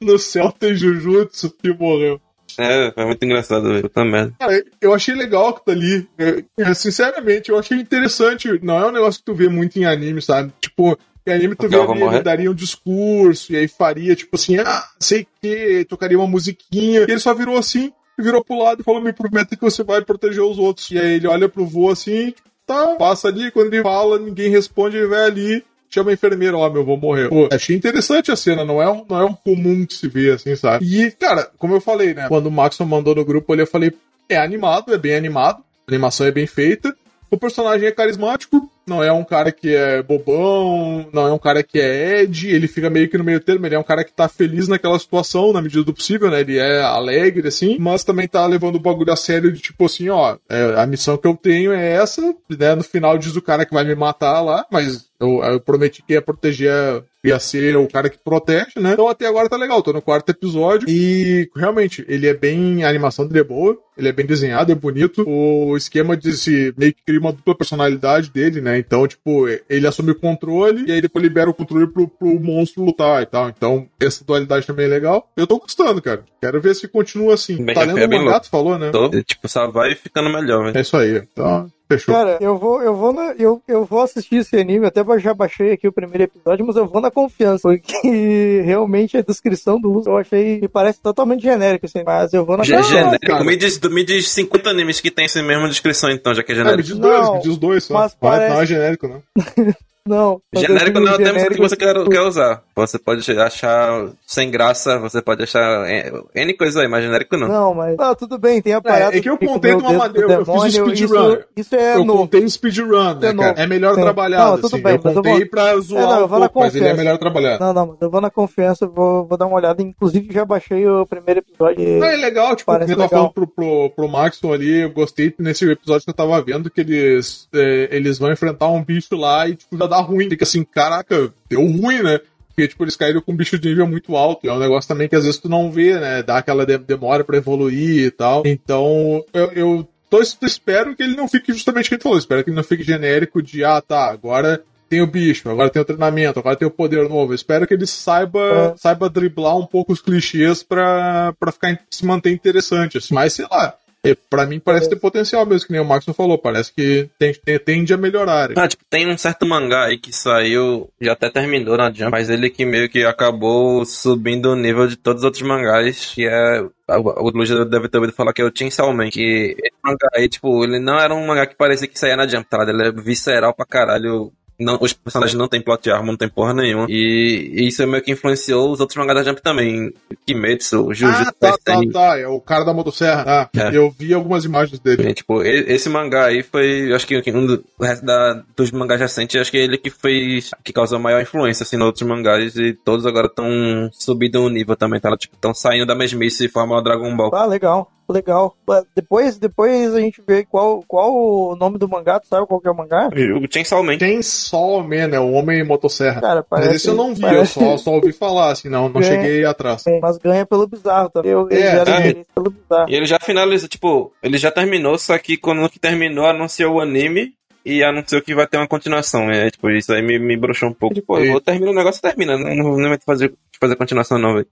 no céu tem Jujutsu e morreu. É, foi muito engraçado. Puta merda. Cara, eu achei legal que tá ali. É, é, sinceramente, eu achei interessante. Não é um negócio que tu vê muito em anime, sabe? Tipo, em anime tu vê ele daria um discurso e aí faria, tipo assim, ah, sei que, tocaria uma musiquinha. E ele só virou assim, virou pro lado e falou: me prometa que você vai proteger os outros. E aí ele olha pro vô assim, tipo, tá, passa ali, quando ele fala, ninguém responde, ele vai ali. Chama a enfermeira, ó, meu, vou morrer. Pô, achei interessante a cena, não é, um, não é um comum que se vê assim, sabe? E, cara, como eu falei, né? Quando o Maxon mandou no grupo ali, eu falei, é animado, é bem animado, a animação é bem feita. O personagem é carismático, não é um cara que é bobão, não é um cara que é Ed, ele fica meio que no meio termo, ele é um cara que tá feliz naquela situação, na medida do possível, né? Ele é alegre, assim, mas também tá levando o bagulho a sério de tipo assim, ó, é, a missão que eu tenho é essa, né? No final diz o cara que vai me matar lá, mas eu, eu prometi que ia proteger, ia ser o cara que protege, né? Então até agora tá legal, tô no quarto episódio e realmente ele é bem, a animação dele é boa, ele é bem desenhado, é bonito. O esquema de se meio que cria uma dupla personalidade dele, né? Então, tipo, ele assume o controle e aí depois libera o controle pro, pro monstro lutar e tal. Então, essa dualidade também é legal. Eu tô gostando, cara. Quero ver se continua assim. Bem, tá é lendo o bem mangá, falou, né? Tô, tipo, só vai ficando melhor, velho. É isso aí. Então, fechou. Cara, eu vou, eu vou na, eu, eu vou assistir esse anime, até já baixei aqui o primeiro episódio, mas eu vou na confiança, porque realmente a descrição do uso eu achei, me parece totalmente genérico, assim, mas eu vou na é confiança. genérico. Me diz, me diz 50 animes que tem essa mesma descrição, então, já que é Ah, me genérico. diz dois, Não, me diz dois só. mas é- parece- Não é genérico, não. Não. Genérico não é o termo que você quer, quer usar. Você pode achar sem graça, você pode achar é, N coisa aí, mas genérico não. Não, mas. Ah, tudo bem, tem a parada. é que eu contei de uma maneira, eu fiz o demônio, speedrun. Isso, isso é eu novo. contei o speedrun, né, É cara? É melhor Sim. trabalhado, Não, tudo assim. bem, eu mas eu contei vou- pra zoar É, não, eu um vou na pouco, mas ele é melhor trabalhado. Não, não, mas eu vou na confiança, vou, vou dar uma olhada. Inclusive, já baixei o primeiro episódio. Não, é legal, tipo, Parece eu tava legal. falando pro, pro, pro Maxon ali, eu gostei nesse episódio que eu tava vendo que eles, é, eles vão enfrentar um bicho lá e, tipo, já dá ruim. Fica assim, caraca, deu ruim, né? Porque, tipo, eles caíram com um bicho de nível muito alto. É um negócio também que às vezes tu não vê, né? Dá aquela de- demora pra evoluir e tal. Então, eu, eu tô, espero que ele não fique justamente o que ele falou. Espero que ele não fique genérico de, ah, tá, agora tem o bicho, agora tem o treinamento, agora tem o poder novo. Eu espero que ele saiba, É. saiba driblar um pouco os clichês pra, pra ficar, se manter interessante. Assim. Mas sei lá. É, Pra mim parece ter potencial mesmo, que nem o Maxon falou. Parece que tem- tem- tende a melhorar. Ah, tipo, tem um certo mangá aí que saiu, já até terminou na Jump, mas ele que meio que acabou subindo o nível de todos os outros mangás, que é. O Luiz deve ter ouvido falar que é o Chainsaw Man, que esse mangá aí, tipo, ele não era um mangá que parecia que saía na Jump, tá? Ele é visceral pra caralho. Não, os personagens não tem plot armor, não tem porra nenhuma. E, e isso meio que influenciou os outros mangás da Jump também. Kimetsu, Jujutsu Ah, tá, tá, Kaisen. tá. É o cara da motosserra. Ah, É. Eu vi algumas imagens dele. E, tipo, e- esse mangá aí foi, acho que um do, da, dos mangás recentes, acho que ele que fez, que causou maior influência, assim, nos outros mangás, e todos agora estão subindo o nível também, tá? Tipo, estão saindo da mesmice e formam o Dragon Ball. Ah, legal, legal. Mas Depois, depois a gente vê qual, qual o nome do mangá, tu sabe qual que é o mangá? E o Chainsaw Man. Chainsaw Man, é o Homem Motosserra. Cara, parece. Mas esse eu não vi, eu parece- só, só ouvi falar, assim, não, não É. cheguei atrás. Mas ganha pelo bizarro, tá? Eu, eu É, é. interesse pelo bizarro. E ele já finalizou, tipo, ele já terminou, só que quando que terminou, anunciou o anime e anunciou que vai ter uma continuação. É, tipo, isso aí me, me broxou um pouco. Tipo, eu vou terminar o negócio, termina. Não, não, não vai fazer, fazer continuação, não, velho.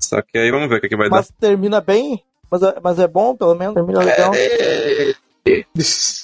Só que aí vamos ver o que, que vai Mas termina bem? Mas, é- mas é bom, pelo menos? Termina legal?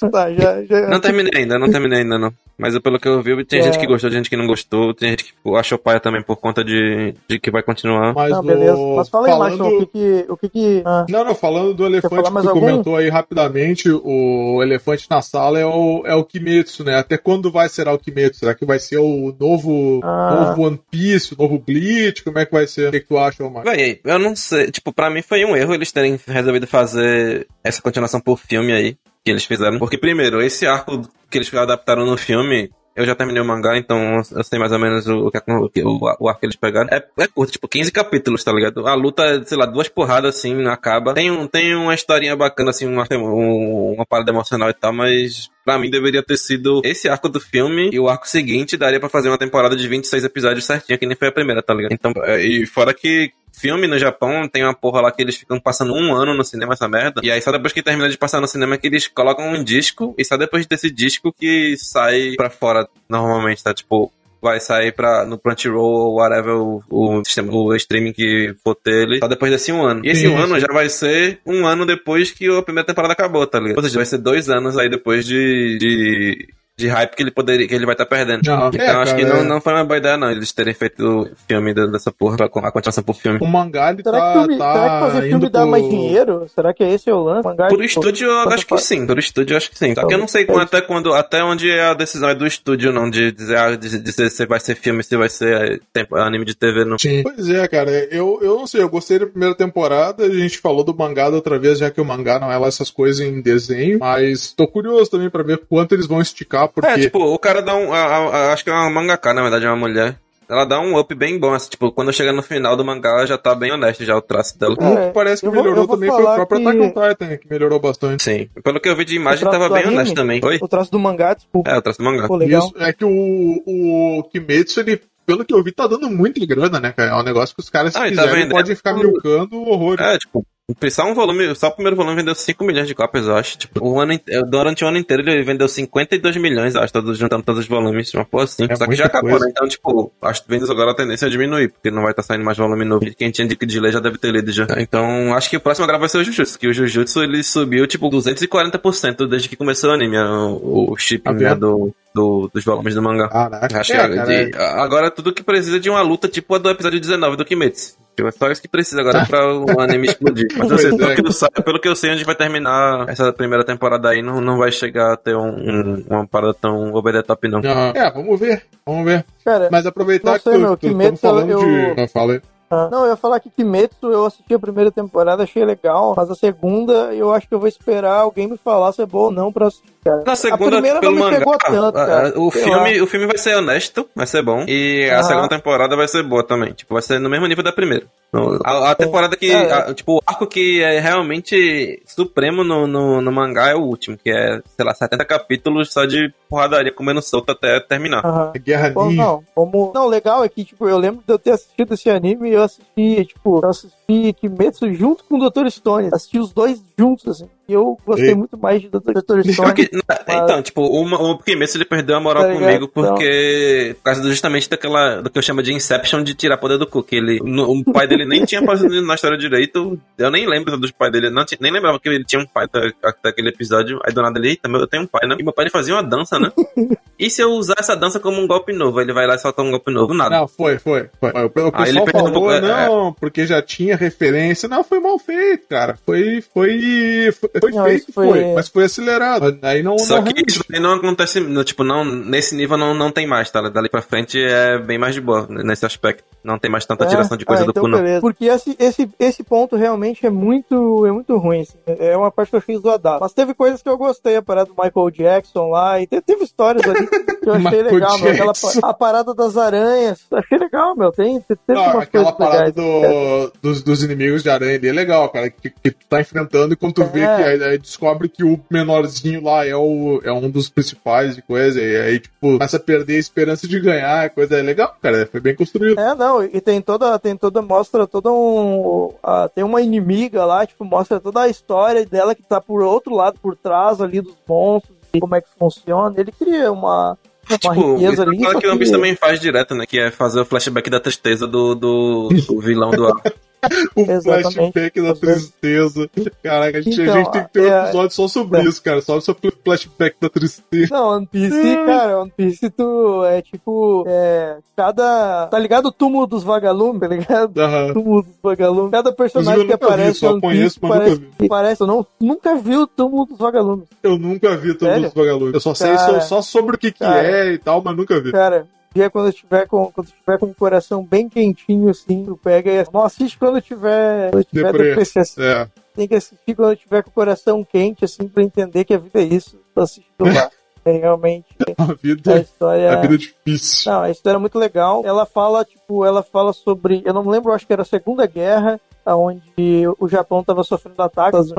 Tá, já, já... Não terminei ainda, não terminei ainda, não. Mas pelo que eu vi, tem É. gente que gostou, tem gente que não gostou, tem gente que achou paia também por conta de, de que vai continuar. Mas Não, beleza. o... Mas fala aí, falando... Marcelo, o que que... O que, que... Ah, Não, não, falando do elefante que tu algum? comentou aí rapidamente, o elefante na sala é o, é o Kimetsu, né? Até quando vai ser o Kimetsu? Será que vai ser o novo, Ah. novo One Piece, o novo Bleach? Como é que vai ser? O que, que tu acha, Omar? Véi, eu não sei. Tipo, pra mim foi um erro eles terem resolvido fazer essa continuação por filme aí, que eles fizeram. Porque, primeiro, esse arco que eles adaptaram no filme. Eu já terminei o mangá, então eu sei mais ou menos o, que é- o, o, o arco que eles pegaram. É, é curto, tipo, 15 capítulos, tá ligado? A luta, sei lá, duas porradas assim, acaba. Tem, um, tem uma historinha bacana, assim, uma, um- uma parada emocional e tal, mas pra mim deveria ter sido esse arco do filme e o arco seguinte daria pra fazer uma temporada de 26 episódios certinha, que nem foi a primeira, tá ligado? Então, é, e fora que filme no Japão tem uma porra lá que eles ficam passando um ano no cinema essa merda. E aí só depois que termina de passar no cinema que eles colocam um disco e só depois desse disco que sai pra fora normalmente, tá? Tipo, vai sair pra, no Crunchyroll ou whatever o, o, sistema, o streaming que for ter ele, só depois desse um ano. E esse Sim, um ano já vai ser um ano depois que a primeira temporada acabou, tá ligado? Ou seja, vai ser dois anos aí depois de, de, de hype que ele poderia, que ele vai estar perdendo. Ah, então é, acho que cara, não, é. não foi uma boa ideia não, eles terem feito o filme dessa porra, pra- a continuação por filme. O mangá, ele será, tá, que filme, tá será que fazer filme dá pro- mais dinheiro? Será que é esse o lance? Mangá, Por estúdio, eu acho que faz? sim. Por estúdio, eu acho que sim. Só que eu não sei Talvez. até quando, até onde é a decisão é do estúdio, não, de dizer, ah, de dizer se vai ser filme, se vai ser eh, tempo- anime de TV, não. Sim. Pois é, cara. Eu, eu não sei, eu gostei da primeira temporada. A gente falou do mangá da outra vez, já que o mangá não é lá essas coisas em desenho. Mas tô curioso também pra ver quanto eles vão esticar, porque. É, tipo, o cara dá um. a- a- a- acho que é uma mangaka, na verdade, é uma mulher. Ela dá um up bem bom, assim, tipo, quando chega no final do mangá, ela já tá bem honesto já o traço dela. É, que parece que vou- melhorou também foi o próprio que- Attack on Titan, que melhorou bastante. Sim. Pelo que eu vi de imagem, tava bem anime? honesto também. Oi? O traço do mangá, desculpa. É, o traço do mangá. Pô, legal. Isso, é que o, o Kimetsu, ele, pelo que eu vi, tá dando muita grana, né, cara? É um negócio que os caras, se Ah, tá quiserem, vendendo. podem ficar milcando horrores. É, tipo, só um volume, só o primeiro volume vendeu 5 milhões de cópias, eu acho. Tipo, o ano, durante o ano inteiro ele vendeu 52 milhões, acho, todos, juntando todos os volumes. Uma porra assim. É só que já acabou, né? Então, tipo, acho que vendas agora a tendência é diminuir, porque não vai estar saindo mais volume novo. Quem tinha de, de ler já deve ter lido já. Então, acho que o próximo agora vai ser o Jujutsu, que o Jujutsu ele subiu, tipo, 240% desde que começou o anime, o, o shipping, Tá né, do, do- dos volumes do mangá. Caraca. Acho É, que cara, de- agora tudo que precisa é de uma luta tipo a do episódio 19 do Kimetsu. Tipo, É só isso que precisa agora pra o anime explodir. Mas eu sei, Pois pelo, é. que eu, sa- pelo que eu sei, onde vai terminar essa primeira temporada aí, não, não vai chegar a ter um, um- uma parada tão over the top, não. É, vamos ver, vamos ver. Cara, Mas aproveitar Não sei, que tu, meu, tu, Kimetsu, estamos falando eu- de... Não, fala aí. Ah, Não, eu ia falar que Kimetsu eu assisti a primeira temporada, achei legal, mas a segunda eu acho que eu vou esperar alguém me falar se é boa ou não pra assistir, cara. Na segunda, a primeira pelo não me mangá, pegou tanto, a- a- cara. o, Sei filme, o filme vai ser honesto, vai ser bom. E a segunda temporada vai ser boa também. Tipo, vai ser no mesmo nível da primeira. A, a temporada que. É. a- tipo, o arco que é realmente supremo no, no, no mangá é o último, que é, sei lá, 70 capítulos só de porradaria comendo solto até terminar. É Guerra Bom, Ninja. não, como... Não, legal é que, tipo, eu lembro de eu ter assistido esse anime e eu assisti, tipo, eu assisti assisti Kimetsu junto com o Dr. Stone. Assisti os dois juntos, assim. E eu gostei Ei. muito mais de Dr. Stone. Porque- então, tipo, o, o Kimetsu ele perdeu a moral Tá comigo porque. Por causa justamente daquela. do que eu chamo de Inception de tirar poder do Cook. Ele, no- o pai dele nem tinha aparecido na história direito. Eu nem lembro dos pais dele. Não, tinha- nem lembrava que ele tinha um pai até, até aquele episódio. Aí do nada ele, eita, meu, eu tenho um pai, né? E meu pai ele fazia uma dança, né? E se eu usar essa dança como um golpe novo? Ele vai lá e solta um golpe novo. Nada. Não, foi, foi. foi. O, pessoal Ah, ele perdeu um falou, pouco, é, não, porque já tinha referência. Não, foi mal feito, cara. Foi, foi, foi, foi Não, feito, foi- foi, mas foi acelerado. Aí não, Só não que isso não acontece, no- tipo, não, nesse nível não, não tem mais, tá? Dali pra frente é bem mais de boa nesse aspecto. Não tem mais tanta tiração de coisa ah, do então cu, não. beleza. Porque esse, esse, esse ponto realmente é muito, é muito ruim. assim. É uma parte que eu achei zoada. Mas teve coisas que eu gostei. A parada do Michael Jackson lá. E te- teve histórias ali que eu achei legal, meu. Aquela, a parada das aranhas. Achei legal, meu. Tem, tem, teve Não, umas aquela parada legais. do, dos, dos inimigos de aranha ali é legal, cara. Que, que tu tá enfrentando e quando tu vê É. que aí, aí descobre que o menorzinho lá é, o, é um dos principais e coisa. E aí, tipo, começa a perder a esperança de ganhar. Coisa é legal, cara. Foi bem construído. É, não, e tem toda, tem toda, mostra toda um. ah, tem uma inimiga lá, tipo, mostra toda a história dela que tá por outro lado, por trás ali dos monstros, e como é que funciona. Ele cria uma, uma Tipo, riqueza é ali. só que o One Piece também faz direto, né? Que é fazer o flashback da tristeza do, do, do vilão do arco. O Exatamente. flashback da tristeza. Caraca, a gente, a Então, gente tem que ter um é- episódio só sobre é. isso, cara. Só sobre o flashback da tristeza. Não, One Piece, cara, One Piece tu é tipo. É, cada. Tá ligado o túmulo dos vagalumes, tá ligado? Aham. túmulo dos vagalumes. Cada personagem que nunca vi, aparece só One conheço, mas parece, nunca vi. parece. Eu não, nunca vi o túmulo dos vagalumes. Eu nunca vi todos Sério? os vagalumes. Eu só sei Cara. só, só sobre o que, que Cara. é e tal, mas nunca vi. Cara, dia quando tiver com quando tiver com o coração bem quentinho assim, tu pega e não assiste quando eu tiver, quando tiver Deprê. deprê, assim. É. tem que assistir quando eu tiver com o coração quente assim pra entender que a vida é isso. Tô assistindo lá. É realmente A a vida, história a vida é difícil. Não, a história é muito legal. Ela fala, tipo, ela fala sobre. Eu não me lembro, acho que era a Segunda Guerra, onde o Japão tava sofrendo ataques.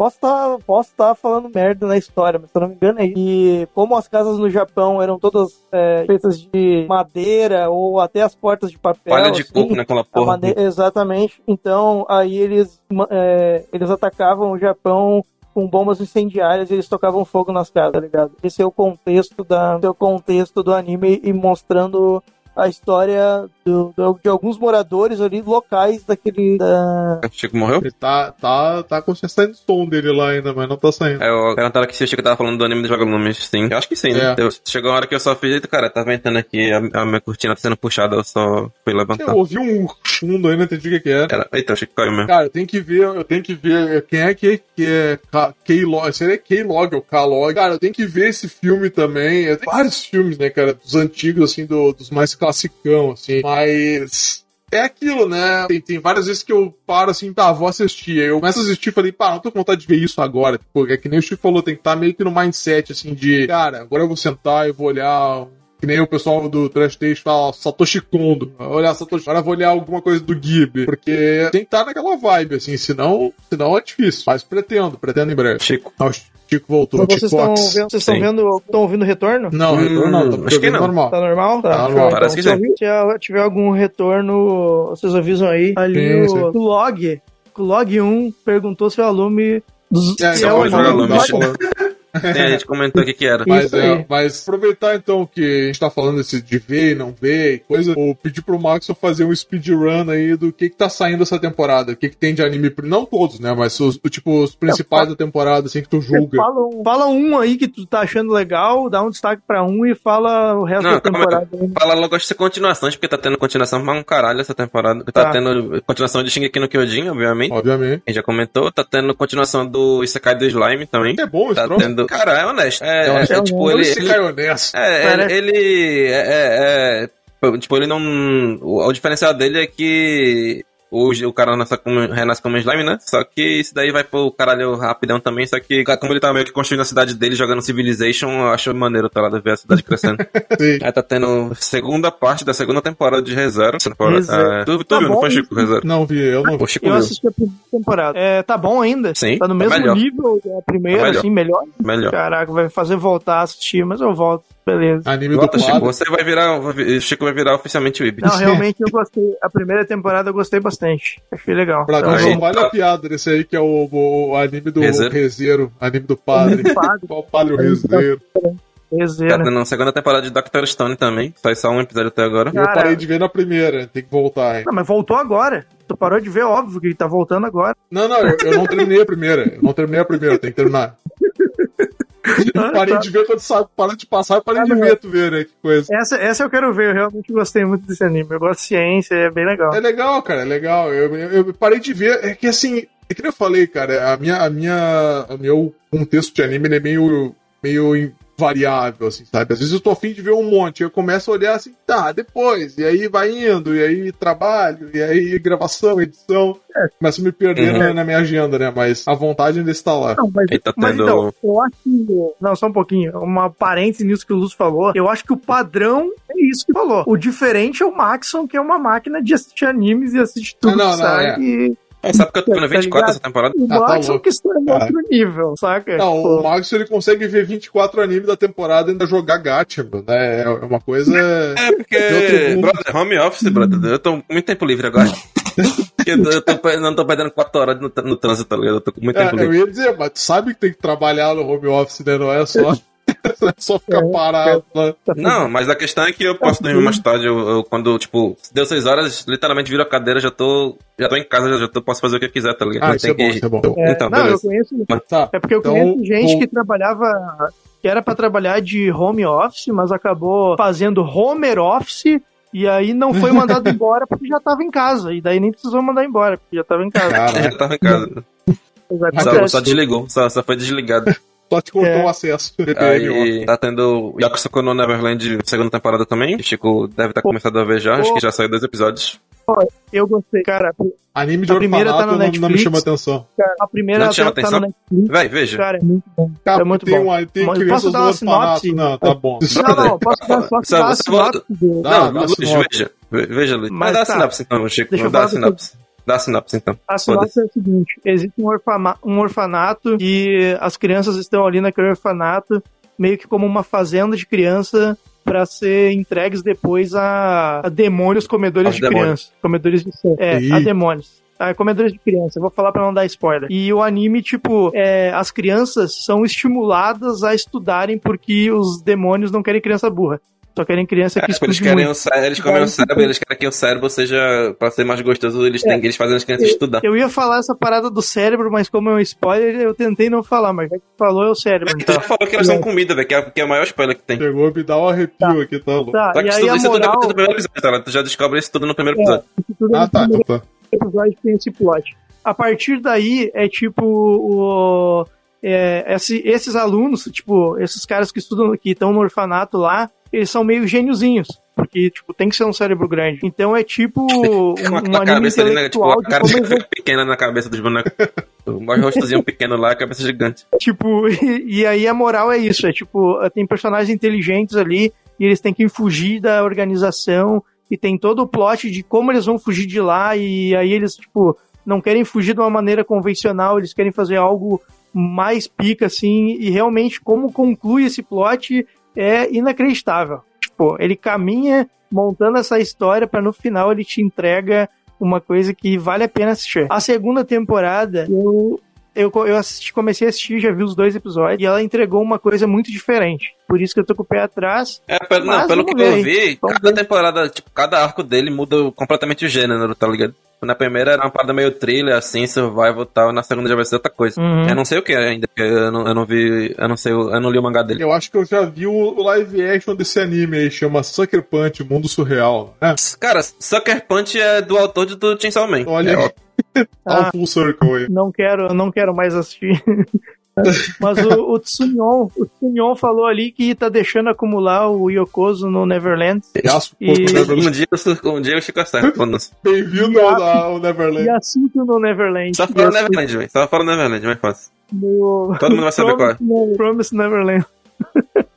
Posso estar posso tá falando merda na história, mas se eu não me engano é isso. E como as casas no Japão eram todas é, feitas de madeira ou até as portas de papel. Palha de assim, coco, né? Aquela a porra. mane- Exatamente. Então, aí eles, é, eles atacavam o Japão com bombas incendiárias e eles tocavam fogo nas casas, tá ligado? Esse é o contexto da, esse é o contexto do anime e mostrando a história do- do- de alguns moradores ali locais daquele da, O Chico morreu? Ele tá, tá, tá com saindo som dele lá ainda, mas não tá saindo. É, o perguntaram aqui se o Chico tava falando do anime dos vagalumes. Sim, eu acho que sim, né? É. Eu- chegou uma hora que eu só fiz, cara, tá ventando aqui, a, a minha cortina tá sendo puxada, eu só fui levantar. Eu ouvi um fundo aí, não entendi o que, que era. Era, eita, o Chico caiu mesmo. Cara, eu tenho que ver, eu tenho que ver quem é que, que é K-Log, seria K-Log ou K-Log. Cara, eu tenho que ver esse filme também. É, Tem vários filmes, né, cara, dos antigos, assim, do- dos mais classicão, assim. Mas é aquilo, né? Tem, tem várias vezes que eu paro assim, tá, vou assistir. Aí eu começo a assistir e falei, pá, não tô com vontade de ver isso agora. Tipo, é que nem o Chico falou, tem que estar meio que no mindset, assim, de, cara, agora eu vou sentar e vou olhar. Que nem o pessoal do Trash Taste fala Satoshi Kondo. Olhar Satoshi. Agora eu vou olhar alguma coisa do Ghibli. Porque tem que estar naquela vibe, assim. Senão, senão é difícil. Mas pretendo, pretendo em breve. Chico. Ah, o Chico voltou. Mas vocês estão vendo, vocês estão vendo, estão ouvindo o retorno? Não, Hum, retorno não. Tá acho que não. normal. Tá normal? Tá show, normal. então. Parece que se tiver, algum retorno, vocês avisam aí. Ali Sim, o, sim. o log, o log 1 perguntou se o alume dos É, Se não, é o não, É, a gente comentou aqui que era. Mas, é, mas aproveitar então que a gente tá falando desse de ver e não ver e coisa, vou pedir pro Maxon fazer um speedrun aí do que que tá saindo essa temporada, o que que tem de anime, não todos, né, mas os, o, tipo, os principais da temporada, assim, que tu julga. Fala um, fala um aí que tu tá achando legal, dá um destaque pra um e fala o resto Não, da calma temporada. Fala logo de continuações, porque tá tendo continuação pra um caralho essa temporada. Tá, Tá. tendo continuação de Shingeki no Kyojin, obviamente. Obviamente. A gente já comentou. Tá tendo continuação do Isekai do Slime também. É bom esse Tá troço. Cara, é honesto. É, é, acho é, é tipo, ele... Esse ele- cara é honesto. É, ele, ele é, é, é, tipo, ele não, o, o diferencial dele é que o, o cara nasce como, renasce como slime, né? Só que isso daí vai pro caralho rapidão também, só que como ele tá meio que construindo a cidade dele, jogando Civilization, eu acho maneiro, tá lá, ver a cidade crescendo. Sim. Aí tá tendo segunda parte da segunda temporada de ReZero. Temporada- ReZero. é, tu tu Tá viu, não bom, foi, Chico, ReZero? Não vi, eu não vi. O Chico Eu viu. assisti a primeira temporada. É, tá bom ainda? Sim, Tá no tá mesmo melhor. nível da primeira, Tá melhor. assim, melhor? Melhor. Caraca, vai fazer voltar a assistir, mas eu volto. Beleza. Anime do Chico, você vai virar. o Chico vai virar oficialmente o Ibi. Não, realmente eu gostei. A primeira temporada eu gostei bastante. Achei legal. Pra mim só vale tá. a piada desse aí, que é o, o anime do Rezeiro. Rezeiro, anime do padre. Padre. Qual padre o Rezeiro? Tá Rezeira. tendo a segunda temporada de Doctor Stone também. Sai só um episódio até agora. Eu Cara. parei de ver na primeira, tem que voltar, hein? Não, mas voltou agora. Tu parou de ver, óbvio que ele tá voltando agora. Não, não, eu, eu não terminei a primeira. Eu não terminei a primeira, tem que terminar. Eu parei de ver quando sabe, para de passar, eu parei de ver, tu vê, né? Que coisa. Essa, essa eu quero ver, eu realmente gostei muito desse anime. Eu gosto de ciência, é bem legal. É legal, cara, é legal. Eu, eu, eu parei de ver, é que assim, é que nem eu falei, cara, a minha, a minha, o meu contexto de anime é meio, meio variável, assim, sabe? Às vezes eu tô afim de ver um monte, eu começo a olhar assim, tá, depois, e aí vai indo, e aí trabalho, e aí gravação, edição, começo a me perder Uhum. na, na minha agenda, né? Mas a vontade ainda está lá. Não, mas, tá mas tendo- então, eu acho que. Não, só um pouquinho. Uma parêntese nisso que o Luz falou. Eu acho que o padrão é isso que falou. O diferente é o Maxon, que é uma máquina de assistir animes e assistir tudo não, que não, sai. é. E É, sabe que eu tô vendo Tá 24 ligado? essa temporada? o Ah, tá Maxon louco. que está em outro nível, saca? Não, Tipo, o Max ele consegue ver 24 animes da temporada e ainda jogar gacha, mano. né? É uma coisa. É, porque, brother, home office, brother, eu tô com muito tempo livre agora. eu, tô- eu não tô perdendo 4 horas no, no trânsito, tá ligado? Eu tô com muito É, tempo eu livre. ia dizer, mas tu sabe que tem que trabalhar no home office, né? Não é só, é só ficar É, parado. né? Não, mas a questão é que eu posso dormir mais tarde. Eu, eu- quando, tipo, deu 6 horas, literalmente viro a cadeira, já tô. Já tô em casa, já, tô, posso fazer o que eu quiser, tá ligado? Ah, Não isso tem é bom, que- isso é bom. é, então, não, conheço. Tá. É porque eu Então, conheço gente vou- que trabalhava. que era pra trabalhar de home office, mas acabou fazendo homer office. E aí não foi mandado embora porque já tava em casa. E daí nem precisou mandar embora, porque já tava em casa. Cara, Já tava em casa. Mas Só, só desligou, só, só foi desligado. Só te cortou É. o acesso. Aí tá tendo Yakusoku no Neverland segunda temporada também. O Chico deve estar começando a ver já, acho que já saiu dois episódios. Eu gostei, cara. Anime de A primeira tá no não, não me Netflix. chama atenção. cara, a primeira Não te chama tá, tá atenção? no Netflix. Véi, veja. Cara, é muito bom. Cara, é muito tem, bom. uma, tem Mas posso dar uma sinopse? Não, tá bom. Não, não, posso dar, posso Você- dar a você sinopse do- Dá, Não, Luiz, veja. Ve- Veja, Luiz. Mas Mas dá a tá. sinopse então, Chico. Dá a sinopse. Dá a sinopse então. A sinopse é o seguinte: existe um, orfama- um orfanato e as crianças estão ali naquele orfanato, meio que como uma fazenda de criança para ser entregues depois a, a demônios comedores Aos de demônios. criança. Comedores de sangue. É, Ih. a demônios. Ah, comedores de criança, eu vou falar pra não dar spoiler. E o anime, tipo, é, as crianças são estimuladas a estudarem porque os demônios não querem criança burra. Só querem criança É, que tipo, eles querem muito. o cérebro, eles comem o cérebro, eles querem que o cérebro seja, pra ser mais gostoso, eles, têm, eles fazem as crianças estudar. Eu ia falar essa parada do cérebro, mas como é um spoiler, eu tentei não falar, mas já que falou é o cérebro. Tu Então. já falou que elas são comida, velho, que, é, que é o maior spoiler que tem. Chegou a me dar um arrepio aqui, tá louco. Tá, Só que isso, aí a isso tudo moral, é do primeiro episódio, tá? Tu já descobre isso tudo no primeiro É. episódio. tudo Ah, tá, então tá. episódio tem esse plot. A partir daí, é tipo o... é, esse- esses alunos, tipo, esses caras que estudam, que estão no orfanato lá, eles são meio gêniozinhos. Porque, tipo, tem que ser um cérebro grande. Então é tipo um, Com a, um a anime cabeça ali, né? Tipo, a cara pequena na cabeça dos bonecos. Mais rostozinho pequeno lá, cabeça gigante. Tipo, e, e aí a moral é isso, é tipo, tem personagens inteligentes ali e eles têm que fugir da organização e tem todo o plot de como eles vão fugir de lá e aí eles, tipo, não querem fugir de uma maneira convencional, eles querem fazer algo mais pica, assim, e realmente como conclui esse plot é inacreditável. Tipo, ele caminha montando essa história para no final ele te entrega uma coisa que vale a pena assistir. A segunda temporada, eu eu, eu assisti, comecei a assistir, já vi os dois episódios, e ela entregou uma coisa muito diferente. Por isso que eu tô com o pé atrás. É, pelo, não, pelo que eu ver, vi, Vamos cada temporada, tipo, cada arco dele muda completamente o gênero, tá ligado? Na primeira era uma parada meio thriller, assim, survival e tal, na segunda já vai ser outra coisa. Uhum. Eu não sei o que ainda, porque eu não, eu não vi, eu não sei, eu não li o mangá dele. Eu acho que eu já vi o live action desse anime aí, chama Sucker Punch, Mundo Surreal. né? Cara, Sucker Punch é do autor de- do Chainsaw Man. Olha É, Ah. full circle aí. Não quero, não quero mais assistir. Mas o, o Tsunyon, o Tsunyon falou ali que tá deixando acumular o Yokozo no Neverland. E- um dia, eu- um dia eu fico certo. Bem-vindo ao, ao Neverland. E assunto no Neverland. Só fala Neverland, velho. Só fala Neverland, mais fácil. no- Todo mundo vai saber qual é. Promise Neverland.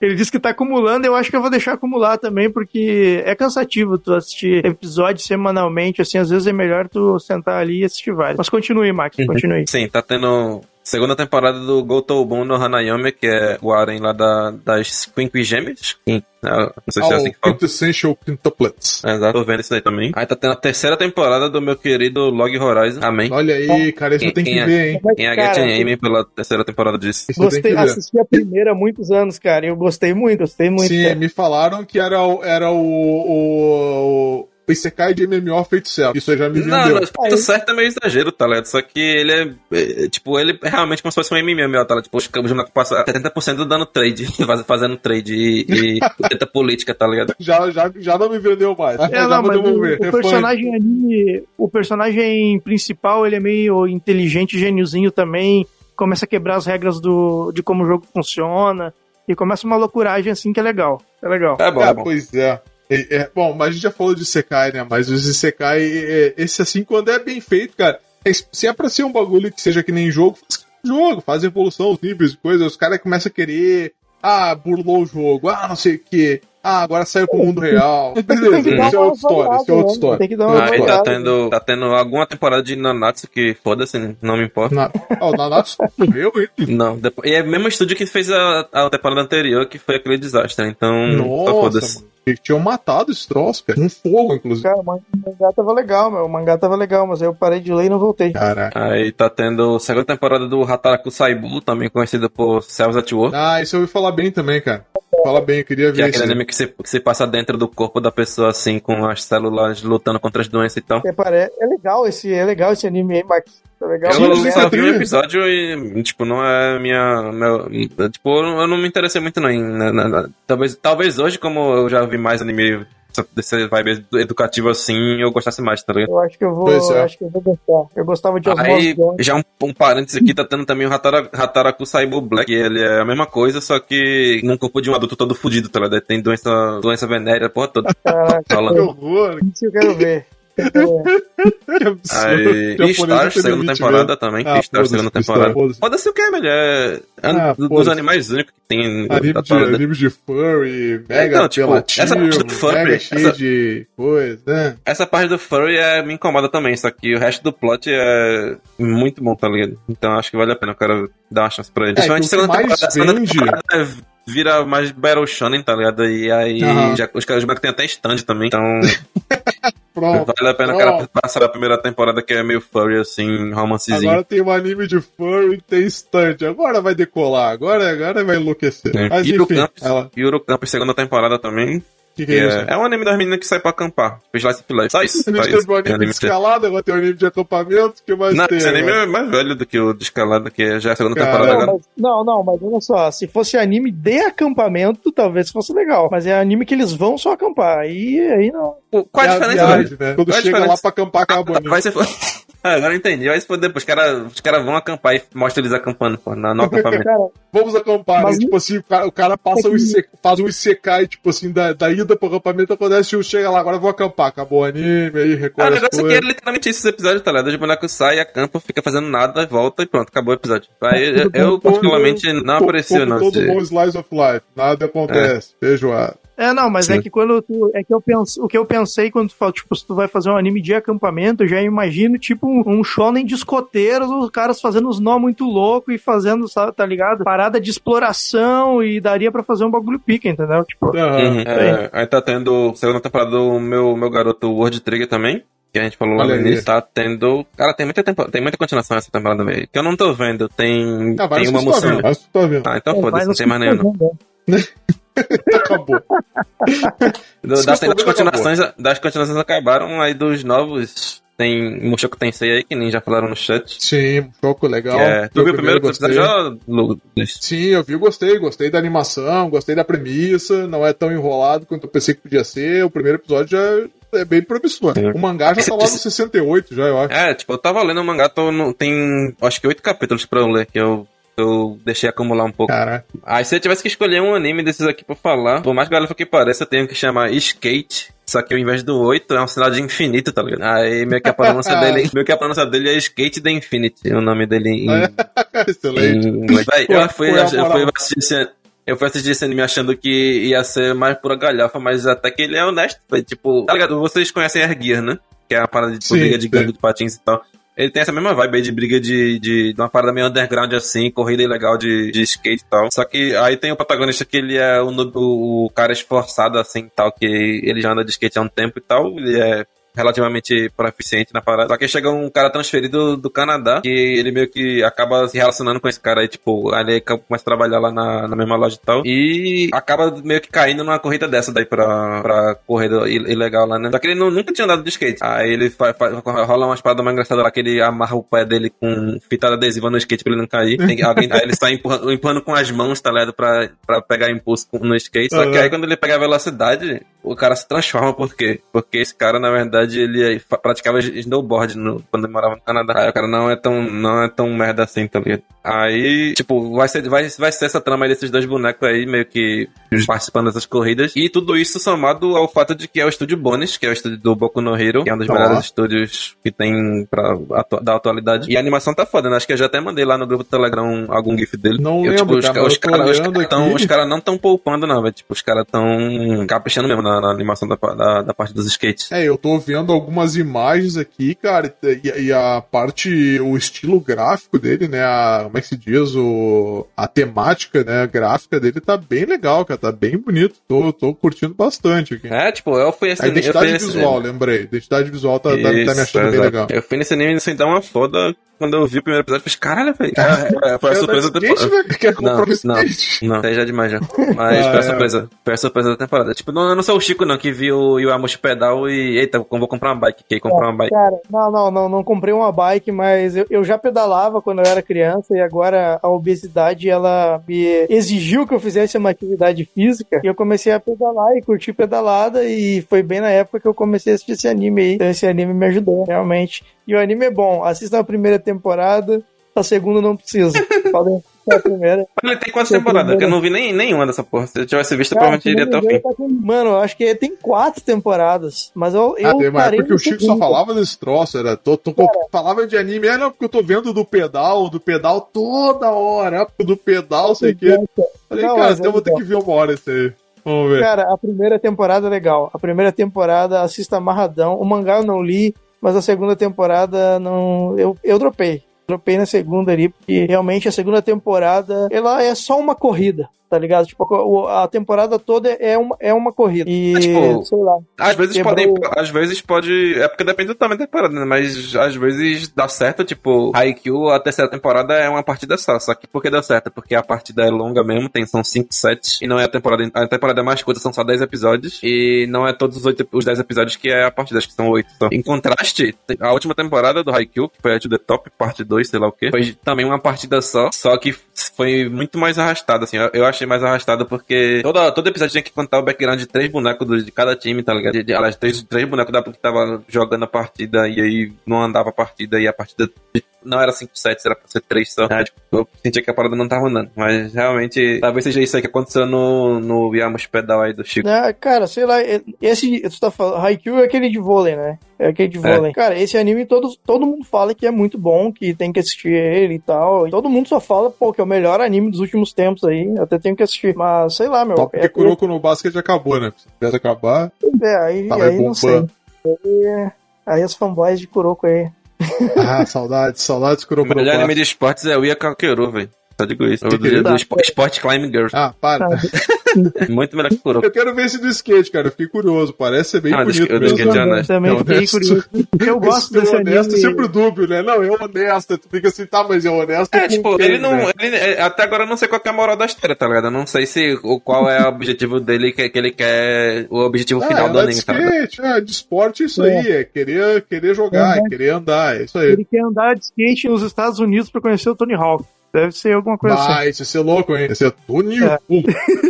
Ele disse que tá acumulando, eu acho que eu vou deixar acumular também, porque é cansativo tu assistir episódios semanalmente, assim, às vezes é melhor tu sentar ali e assistir vários. Mas continue, Max, Uhum. continue. Sim, tá tendo segunda temporada do Gotoubon no Hanayome, que é o Aren lá da, das Quinqui Gêmeas. Quin- ah, Não sei se é assim que fala. Quintessential Quintuplets. É, Exato, tô vendo isso daí também. Aí tá tendo a terceira temporada do meu querido Log Horizon. Amém. Olha aí, cara, isso eu tenho que é? ver, hein? Mas, Em a cara, Get Aiming pela terceira temporada disso. Isso Gostei, assisti a primeira há muitos anos, cara. e Eu gostei muito, gostei muito. Sim, cara. me falaram que era o, era o, o, o Isekai de MMO feito certo. Isso aí já me Não, vendeu. não, feito certo é meio exagero, tá ligado? Só que ele é, é, tipo, ele é realmente como se fosse um MMO, tá ligado? Tipo, os os bonecos passam 70% dando trade, faz- fazendo trade e, e tenta política, tá ligado? Já, já, já não me vendeu mais. É, já não, mas o, o personagem anime, o personagem principal, ele é meio inteligente, gêniozinho também, começa a quebrar as regras do, de como o jogo funciona, e começa uma loucuragem assim que é legal, é legal. É bom, É, é bom. pois é. É, é, Bom, mas a gente já falou de Isekai, né? Mas os Isekai, é, esse assim, quando é bem feito, cara, é- se é pra ser um bagulho que seja que nem jogo, faz jogo, faz evolução, os níveis coisas, os caras começam a querer, ah, burlou o jogo, ah, não sei o que, ah, agora saiu pro mundo real. Beleza, isso é outra história, isso é outra né? história. Tem que dar uma Aí tá tendo, tá tendo alguma temporada de Nanatsu que foda-se, não me importa. Na... Ah, o Nanatsu morreu, hein? Não, depois, e é o mesmo estúdio que fez a, a temporada anterior, que foi aquele desastre, então só Nossa, foda-se. mano. Eles tinham matado esse troço, cara. Um fogo, inclusive. Cara, o mangá tava legal, meu. O mangá tava legal, mas aí eu parei de ler e não voltei. Caraca. Aí tá tendo a segunda temporada do Hataraku Saibu, também conhecido por Cells at War. Ah, isso eu ouvi falar bem também, cara. Fala bem, eu queria Que é ver aquele anime que se, que se passa dentro do corpo da pessoa, assim, com as células lutando contra as doenças e tal. É, é legal esse, é legal esse anime aí, Max. É legal. Eu só vi um episódio e, tipo, não é minha. Meu, tipo, eu não- eu não me interessei muito, não. em- na- na- na- talvez, talvez hoje, como eu já vi mais anime desse vibe edu- educativo assim, eu gostasse mais, tá ligado? Eu acho que eu vou, é. acho que eu vou gostar. Eu gostava de Osmose Aí, já um, um parênteses aqui, tá tendo também o Hatara, Hataraku Saibu Black, ele é a mesma coisa, só que num corpo de um adulto todo fudido, tá ligado? Tem doença, doença venérea, porra toda. Caraca, Que horror, isso eu quero ver. É, que absurdo. Aí, e tem segunda limite, temporada né? também. Ah, foda-se, segunda temporada. foda-se. Foda-se o que, velho? É, é Ah, dos animais únicos que tem Anime de, anime de furry, mega Não, tipo, essa parte do furry, essa- de coisa, né? Essa parte do furry é, me incomoda também, só que o resto do plot é muito bom, tá ligado? Então acho que vale a pena, eu quero dar uma chance pra ele. É, que segunda temporada, segunda temporada é- vira mais Battle Shonen, tá ligado? E aí Aham. já, os caras tem até stand também, então Pronto. vale a pena o cara passar a primeira temporada que é meio furry, assim, romancezinho. Agora tem um anime de furry e tem stand. Agora vai decolar. Agora, agora vai enlouquecer. É. Mas Yuro enfim, ela... Yuro Campus, segunda temporada também. Que, que que é isso? é, é um anime das meninas que sai pra acampar. Slice of Life. Só isso. A Só gente isso. teve um É anime de que- escalada, agora tem um anime de acampamento. O que mais Não, tem? esse anime agora? é mais velho do que o de escalada, que já é a segunda Cara. temporada Não, agora. mas, não, não, mas olha só, se fosse anime de acampamento, talvez fosse legal. Mas é anime que eles vão só acampar. Aí, aí não. Pô, Qual a É diferença, viagem, né? Quando Qual chega diferença? lá pra acampar, acaba bonito. Vai ser. Ah, agora eu entendi. Vai se foder, pô. Os caras cara vão acampar e mostram eles acampando, pô, na, no acampamento. Cara, Vamos acampar, Mas né? Tipo assim, o cara, o cara passa É um que- IC, faz um ICK, tipo assim, da, da ida pro acampamento, acontece, o chega lá, agora eu vou acampar. Acabou o anime, aí Ah, recolhe o as negócio aqui é coisas. literalmente isso, esse episódio, tá ligado? Os bonecos saem, acampa, fica fazendo nada, volta e pronto, acabou o episódio. Aí, eu, eu, particularmente, não como não. todo bom slice of life, nada acontece, feijoada. É, não, mas Sim. é que quando tu, é que eu penso, o que eu pensei quando tu fala, tipo, se tu vai fazer um anime de acampamento, eu já imagino, tipo, um, um shonen de escoteiros, os caras fazendo os nó muito louco e fazendo, sabe, tá ligado? Parada de exploração e daria pra fazer um bagulho pica, entendeu? Tipo. Uhum, é, aí tá tendo segunda temporada do meu, meu garoto World Trigger também. Que a gente falou lá no início, tá tendo. Cara, tem muita, tempo... tem muita continuação essa temporada meio. Que eu não tô vendo. Tem. Ah, tem uma tá moção. tá vendo. Ah, então é, foda-se, não tem mais nenhum. Acabou. Do- Das, das continuações, das continuações acabaram, aí dos novos. Tem Mushoku Tensei aí, que nem já falaram no chat. Sim, choco legal. é... Tu Eu viu o primeiro episódio já? Sim, eu vi, gostei, gostei da animação, gostei da premissa, não é tão enrolado quanto eu pensei que podia ser. O primeiro episódio já é bem promissor. É. O mangá já tá lá no 68 já, eu acho. É, tipo, eu tava lendo o mangá, tô no- tem acho que oito capítulos pra eu ler, que eu, eu deixei acumular um pouco. Cara, Aí se eu tivesse que escolher um anime desses aqui pra falar, por mais galhofa que pareça, eu tenho que chamar Skate. Só que ao invés do 8 é um sinal de infinito, tá ligado? Aí meio que a pronúncia dele, meio que a pronúncia dele é Skate the Infinity, o nome dele em, excelente. em inglês. Véi, eu fui, eu assistir esse, eu fui assistir esse anime achando que ia ser mais pura galhofa, mas até que ele é honesto. Foi tipo, tá ligado? Vocês conhecem Gear, né? Que é a parada de tipo, briga de gangue de patins e tal. Ele tem essa mesma vibe aí de briga de, de, de uma parada meio underground assim, corrida ilegal de, de skate e tal. Só que aí tem o protagonista que ele é o, o, o cara esforçado assim tal, que ele já anda de skate há um tempo e tal. Ele é relativamente proficiente na parada. Só que chega um cara transferido do Canadá, que ele meio que acaba se relacionando com esse cara aí, tipo, aí ele começa a trabalhar lá na, na mesma loja e tal. E acaba meio que caindo numa corrida dessa daí pra, pra corrida ilegal lá, né? Só que ele não, nunca tinha andado de skate. Aí ele faz, faz, rola umas paradas mais engraçadas lá, que ele amarra o pé dele com fita adesiva no skate pra ele não cair. Tem, alguém, aí ele sai empurrando, empurrando, com as mãos, tá ligado? Pra, pra pegar impulso no skate. Só que aí quando ele pega a velocidade, o cara se transforma, por quê? Porque esse cara, na verdade, ele praticava snowboard no, quando ele morava no Canadá. Aí o cara não é tão, não é tão merda assim, tá ligado? Aí, tipo, vai ser, vai, vai ser essa trama aí desses dois bonecos aí, meio que participando dessas corridas. E tudo isso somado ao fato de que é o estúdio Bonis, que é o estúdio do Boku no Hero, que é um dos ah. melhores estúdios que tem pra, atu da atualidade. E a animação tá foda, né? Acho que eu já até mandei lá no grupo do Telegram algum GIF dele. Não eu, tipo, lembro, os, cara, os, cara, os, cara tão, os caras não tão poupando, não, velho. Tipo, os caras tão caprichando mesmo na, na animação da, da, da, parte dos skates. É, eu tô vendo algumas imagens aqui, cara, e, e, a parte, o estilo gráfico dele, né? A, como é que se diz? O, a temática, né? gráfica dele tá bem legal, cara. Tá bem bonito. Tô, tô curtindo bastante aqui. É, tipo, eu fui esse A identidade visual, lembrei. A identidade visual tá, Isso, tá, tá me achando bem legal. Eu fui nesse anime sem dar uma foda quando eu vi o primeiro episódio, eu falei, caralho, velho. É, foi a surpresa da temporada. Né? Não, não, não, já é demais já. Mas ah, foi a é. surpresa. Foi a surpresa da temporada. Tipo, não, eu não sou o Chico, não, que viu o Yamushi pedal e, eita, vou comprar uma bike. Que comprar uma bike. Cara, não, não, não, não comprei uma bike, mas eu, eu já pedalava quando eu era criança e agora a obesidade, ela me exigiu que eu fizesse uma atividade física e eu comecei a pedalar e curtir pedalada e foi bem na época que eu comecei a assistir esse anime aí. Então esse anime me ajudou, realmente. E o anime é bom. Assista a primeira temporada, a segunda não precisa. A primeira. Mas ele tem quantas temporadas? Que eu não vi nem, nenhuma dessa porra. Se eu tivesse visto, Cara, provavelmente iria até o fim. Tá com... Mano, eu acho que tem quatro temporadas. Mas eu. eu ah, mas é porque o Chico só falava desse troço. Era, tô, tô falava de anime. É, não, porque eu tô vendo do pedal, do pedal toda hora. Do pedal, sei o quê. Falei, não, cara, então eu vou ter que ver uma hora isso aí. Vamos ver. Cara, a primeira temporada é legal. A primeira temporada, assista amarradão. O mangá eu não li, mas a segunda temporada não. Eu, eu dropei. Dropei na segunda ali, porque realmente a segunda temporada ela é só uma corrida tá ligado? Tipo, a temporada toda é uma, é uma corrida. E, é, tipo, sei lá. Às vezes quebrou... podem. Às vezes pode. É porque depende do tamanho da temporada, né? Mas às vezes dá certo, tipo, Haikyuu, a terceira temporada é uma partida só. Só que por que deu certo? Porque a partida é longa mesmo, tem, são 5 sets. E não é a temporada. A temporada é mais curta, são só 10 episódios. E não é todos os, 8, os 10 episódios que é a partida, acho que são 8 só. Em contraste, a última temporada do Haikyuu, que foi a To The Top, parte 2, sei lá o quê, foi também uma partida só. Só que foi muito mais arrastada, assim. Eu, eu achei mais arrastado porque toda, todo episódio tinha que contar o background de três bonecos do, de cada time, tá ligado? De, de, aliás, três, três bonecos da que tava jogando a partida e aí não andava a partida e a partida não era 5 sets, era pra ser 3 só. É, tipo, eu sentia que a parada não tava andando. Mas realmente, talvez seja isso aí que aconteceu no, no Yamas Pedal aí do Chico. É, cara, sei lá, esse, tu tá falando, Haikyuu é aquele de vôlei, né? É aquele de vôlei. É. Cara, esse anime todo, todo mundo fala que é muito bom, que tem que assistir ele e tal. E todo mundo só fala, pô, que é o melhor anime dos últimos tempos aí. Até tenho que assistir. Mas, sei lá, meu. Top é, Kuroko no basquete acabou, né? Se tivesse acabar. É, aí, tá aí não sei. Aí, aí as fanboys de Kuroko aí. Ah, saudades, saudades Kuroko O melhor anime de esportes é o Ia Kakeru, velho. Só digo isso. Que do, do Sport Climbing Girls. Ah, para. Muito melhor que Kuroko. Eu quero ver esse do skate, cara. Eu fiquei curioso. Parece ser bem ah, bonito. Eu, do skate é honesto. Também fiquei curioso. Eu gosto desse honesto anime. sempre dúbio, né? Não, é honesto. Tu fica assim, tá, mas é honesto. É, tipo, ele não. Né? Ele, é, até agora eu não sei qual é a moral da história, tá ligado? Eu não sei se qual é o objetivo dele, que, que ele quer. O objetivo ah, final do anime, tá ligado? É, de esporte é isso é. aí. É querer, querer jogar, é querer andar. É isso aí. Ele quer andar de skate nos Estados Unidos pra conhecer o Tony Hawk. Deve ser alguma coisa ah, assim. Ah, isso ia ser louco, hein? Ia é Tony é.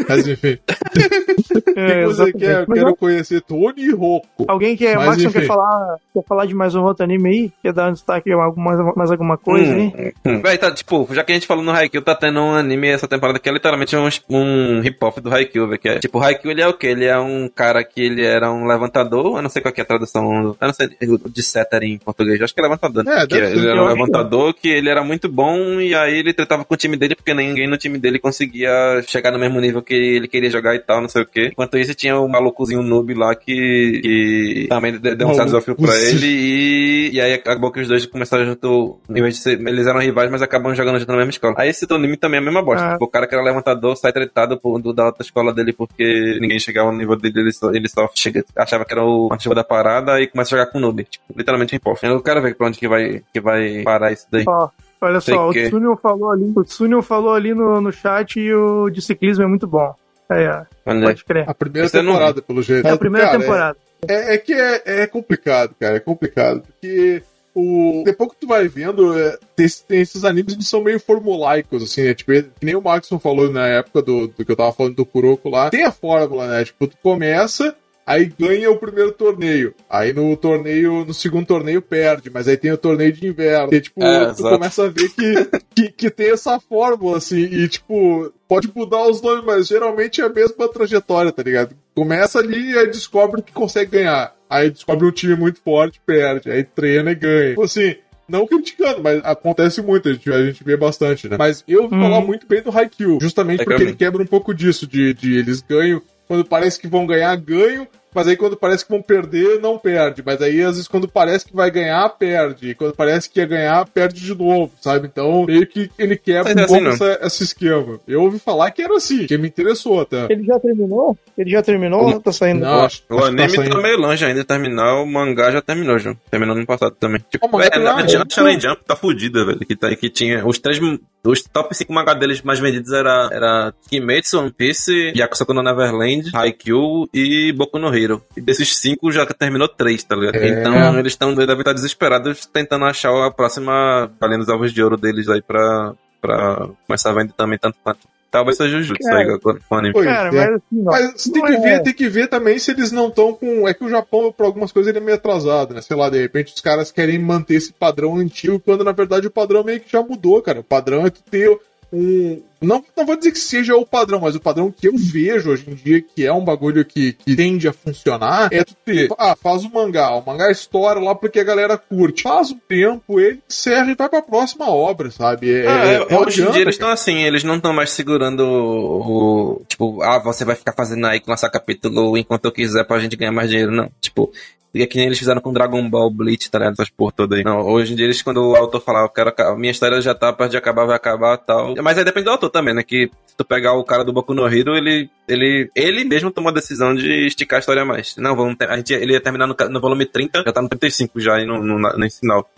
Mas enfim. É, que você quer? Eu quero conhecer Tony Rocco. Alguém que é. Mas, Max quer falar, quer falar de mais um outro anime aí? Quer dar um destaque mais, mais alguma coisa hum, aí? Hum. Véi, tá, tipo, já que a gente falou no Haikyuu, tá tendo um anime essa temporada que é literalmente um, um hip-hop do Haikyuu, velho. Que é, tipo, o Haikyuu ele é o quê? Ele é um cara que ele era um levantador, eu não sei qual é a tradução, eu não sei de setter em português, eu acho que é levantador. É, que ele era um levantador que ele era muito bom e aí ele ele tratava com o time dele porque ninguém no time dele conseguia chegar no mesmo nível que ele queria jogar e tal, não sei o quê. Enquanto isso, tinha o um malucozinho noob lá que, que também deu um desafio pra ele e, e aí acabou que os dois começaram junto, em vez de ser, eles eram rivais, mas acabam jogando junto na mesma escola. Aí esse Tonimi também é a mesma bosta. Ah. O cara que era levantador sai tretado por, do, da outra escola dele porque ninguém chegava no nível dele, ele só, ele só chega, achava que era o antigo da parada e começa a jogar com noob. Tipo, literalmente imposto. Eu quero ver pra onde que vai, que vai parar isso daí. Oh. Olha só, o Tsunion falou ali, o Tsunion falou ali no, no chat e o de ciclismo é muito bom. É, é. pode crer. A primeira Esse temporada, não... pelo jeito. É a primeira cara, temporada. É, é, que é, é complicado, cara, é complicado. Porque o... depois que tu vai vendo, é, tem, tem, esses animes que são meio formulaicos, assim, né? Tipo, que nem o Maxon falou na época do, do que eu tava falando do Kuroko lá. Tem a fórmula, né? Tipo, tu começa, aí ganha o primeiro torneio. Aí no torneio, no segundo torneio perde, mas aí tem o torneio de inverno. E tipo, é, tu exato. começa a ver que, que, que, tem essa fórmula, assim, e tipo, pode mudar os nomes, mas geralmente é a mesma trajetória, tá ligado? Começa ali e aí descobre que consegue ganhar. Aí descobre um time muito forte, perde. Aí treina e ganha. Tipo assim, não criticando, mas acontece muito, a gente, a gente vê bastante, né? Mas eu vou hum. falar muito bem do Haikyuu, justamente é porque ele quebra um pouco disso, de, de eles ganham quando parece que vão ganhar, ganham. Mas aí quando parece que vão perder, não perde. Mas aí, às vezes, quando parece que vai ganhar, perde. E quando parece que ia ganhar, perde de novo, sabe? Então, meio que ele quebra um pouco essa, esse esquema. Eu ouvi falar que era assim, que me interessou até. Ele já terminou? Ele já terminou ou tá saindo? Não, acho, o acho anime tá, tá, meio longe ainda de terminar, o mangá já terminou, já. Terminou no passado também. Tipo, o é, tá a Shonen Jump tá fudida, velho. Que, tá, que tinha os três os top 5 mangá deles mais vendidos era, era Kimetsu, One Piece, Yakusoku no Neverland, Haikyuu e Boku no Hero. E desses 5 já terminou 3, tá ligado? É. Então eles estão devem estar desesperados tentando achar a próxima galinha dos ovos de ouro deles aí pra, pra começar a vender também tanto quanto. Talvez seja Jujutsu aí com o anime. Cara, é. mas assim, Mas tem que, é. ver, tem que ver também se eles não estão com. É que o Japão, por algumas coisas, ele é meio atrasado, né? Sei lá, de repente os caras querem manter esse padrão antigo, quando na verdade o padrão meio que já mudou, cara. O padrão é tu ter um. Não, não vou dizer que seja o padrão, mas o padrão que eu vejo hoje em dia, que é um bagulho que, que tende a funcionar, é tu ter. Ah, faz o mangá. O mangá estoura lá porque a galera curte. Faz um tempo, ele encerra e vai pra próxima obra, sabe? É, ah, é, é hoje em dia eles estão assim, eles não estão mais segurando o, o, Tipo, ah, você vai ficar fazendo aí com essa capítulo enquanto eu quiser pra gente ganhar mais dinheiro, não. Tipo, e é que nem eles fizeram com Dragon Ball Bleach, tá ligado? Essas porra toda aí. Não, hoje em dia, eles, quando o autor falar, eu quero, a minha história já tá perto de acabar, vai acabar tal. Mas aí depende do autor também, né? Que se tu pegar o cara do Boku no Hero, ele, ele, ele mesmo tomou a decisão de esticar a história mais. Não, vamos ter, a gente, ele ia terminar no, no volume 30, já tá no 35 já aí no, no, no final.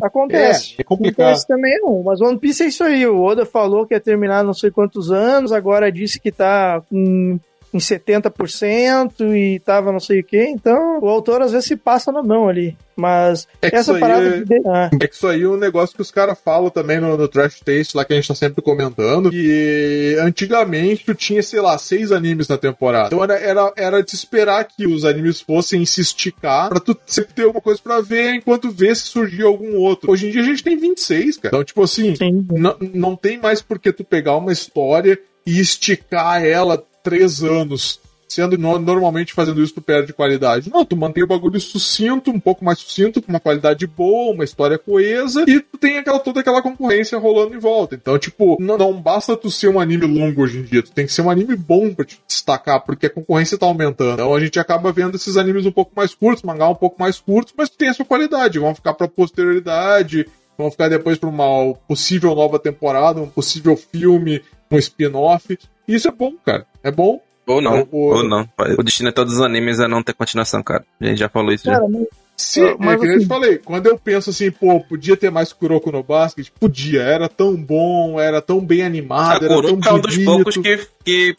Acontece. É, é complicado. Acontece também não, mas One Piece é isso aí. O Oda falou que ia terminar não sei quantos anos, agora disse que tá com em 70% e tava não sei o que. Então, o autor às vezes se passa na mão ali. Mas é essa parada é... de... ah. é que isso aí é um negócio que os caras falam também no, no Trash Taste, lá que a gente tá sempre comentando. Que antigamente tu tinha, sei lá, seis animes na temporada. Então era, era, era de esperar que os animes fossem se esticar pra tu sempre ter alguma coisa pra ver enquanto vê se surgir algum outro. Hoje em dia a gente tem 26, cara. Então, tipo assim, não, não tem mais por que tu pegar uma história e esticar ela três anos sendo no, normalmente fazendo isso tu perde qualidade. Não, tu mantém o bagulho sucinto, um pouco mais sucinto, com uma qualidade boa, uma história coesa, e tu tem aquela, toda aquela concorrência rolando em volta. Então, tipo, não, não basta tu ser um anime longo hoje em dia, tu tem que ser um anime bom pra te destacar, porque a concorrência tá aumentando. Então a gente acaba vendo esses animes um pouco mais curtos, mangá um pouco mais curtos, mas tu tem a sua qualidade, vão ficar pra posterioridade, vão ficar depois pra uma possível nova temporada, um possível filme, um spin-off. Isso é bom, cara. É bom. Ou não, o, ou não. O destino de todos os animes é não ter continuação, cara. A gente já falou isso cara, já. Mas... Sim, é mas, é que assim... eu te falei, quando eu penso assim, pô, podia ter mais Kuroko no basquete, podia, era tão bom, era tão bem animado, a era Kuroko tão é um dos poucos que, que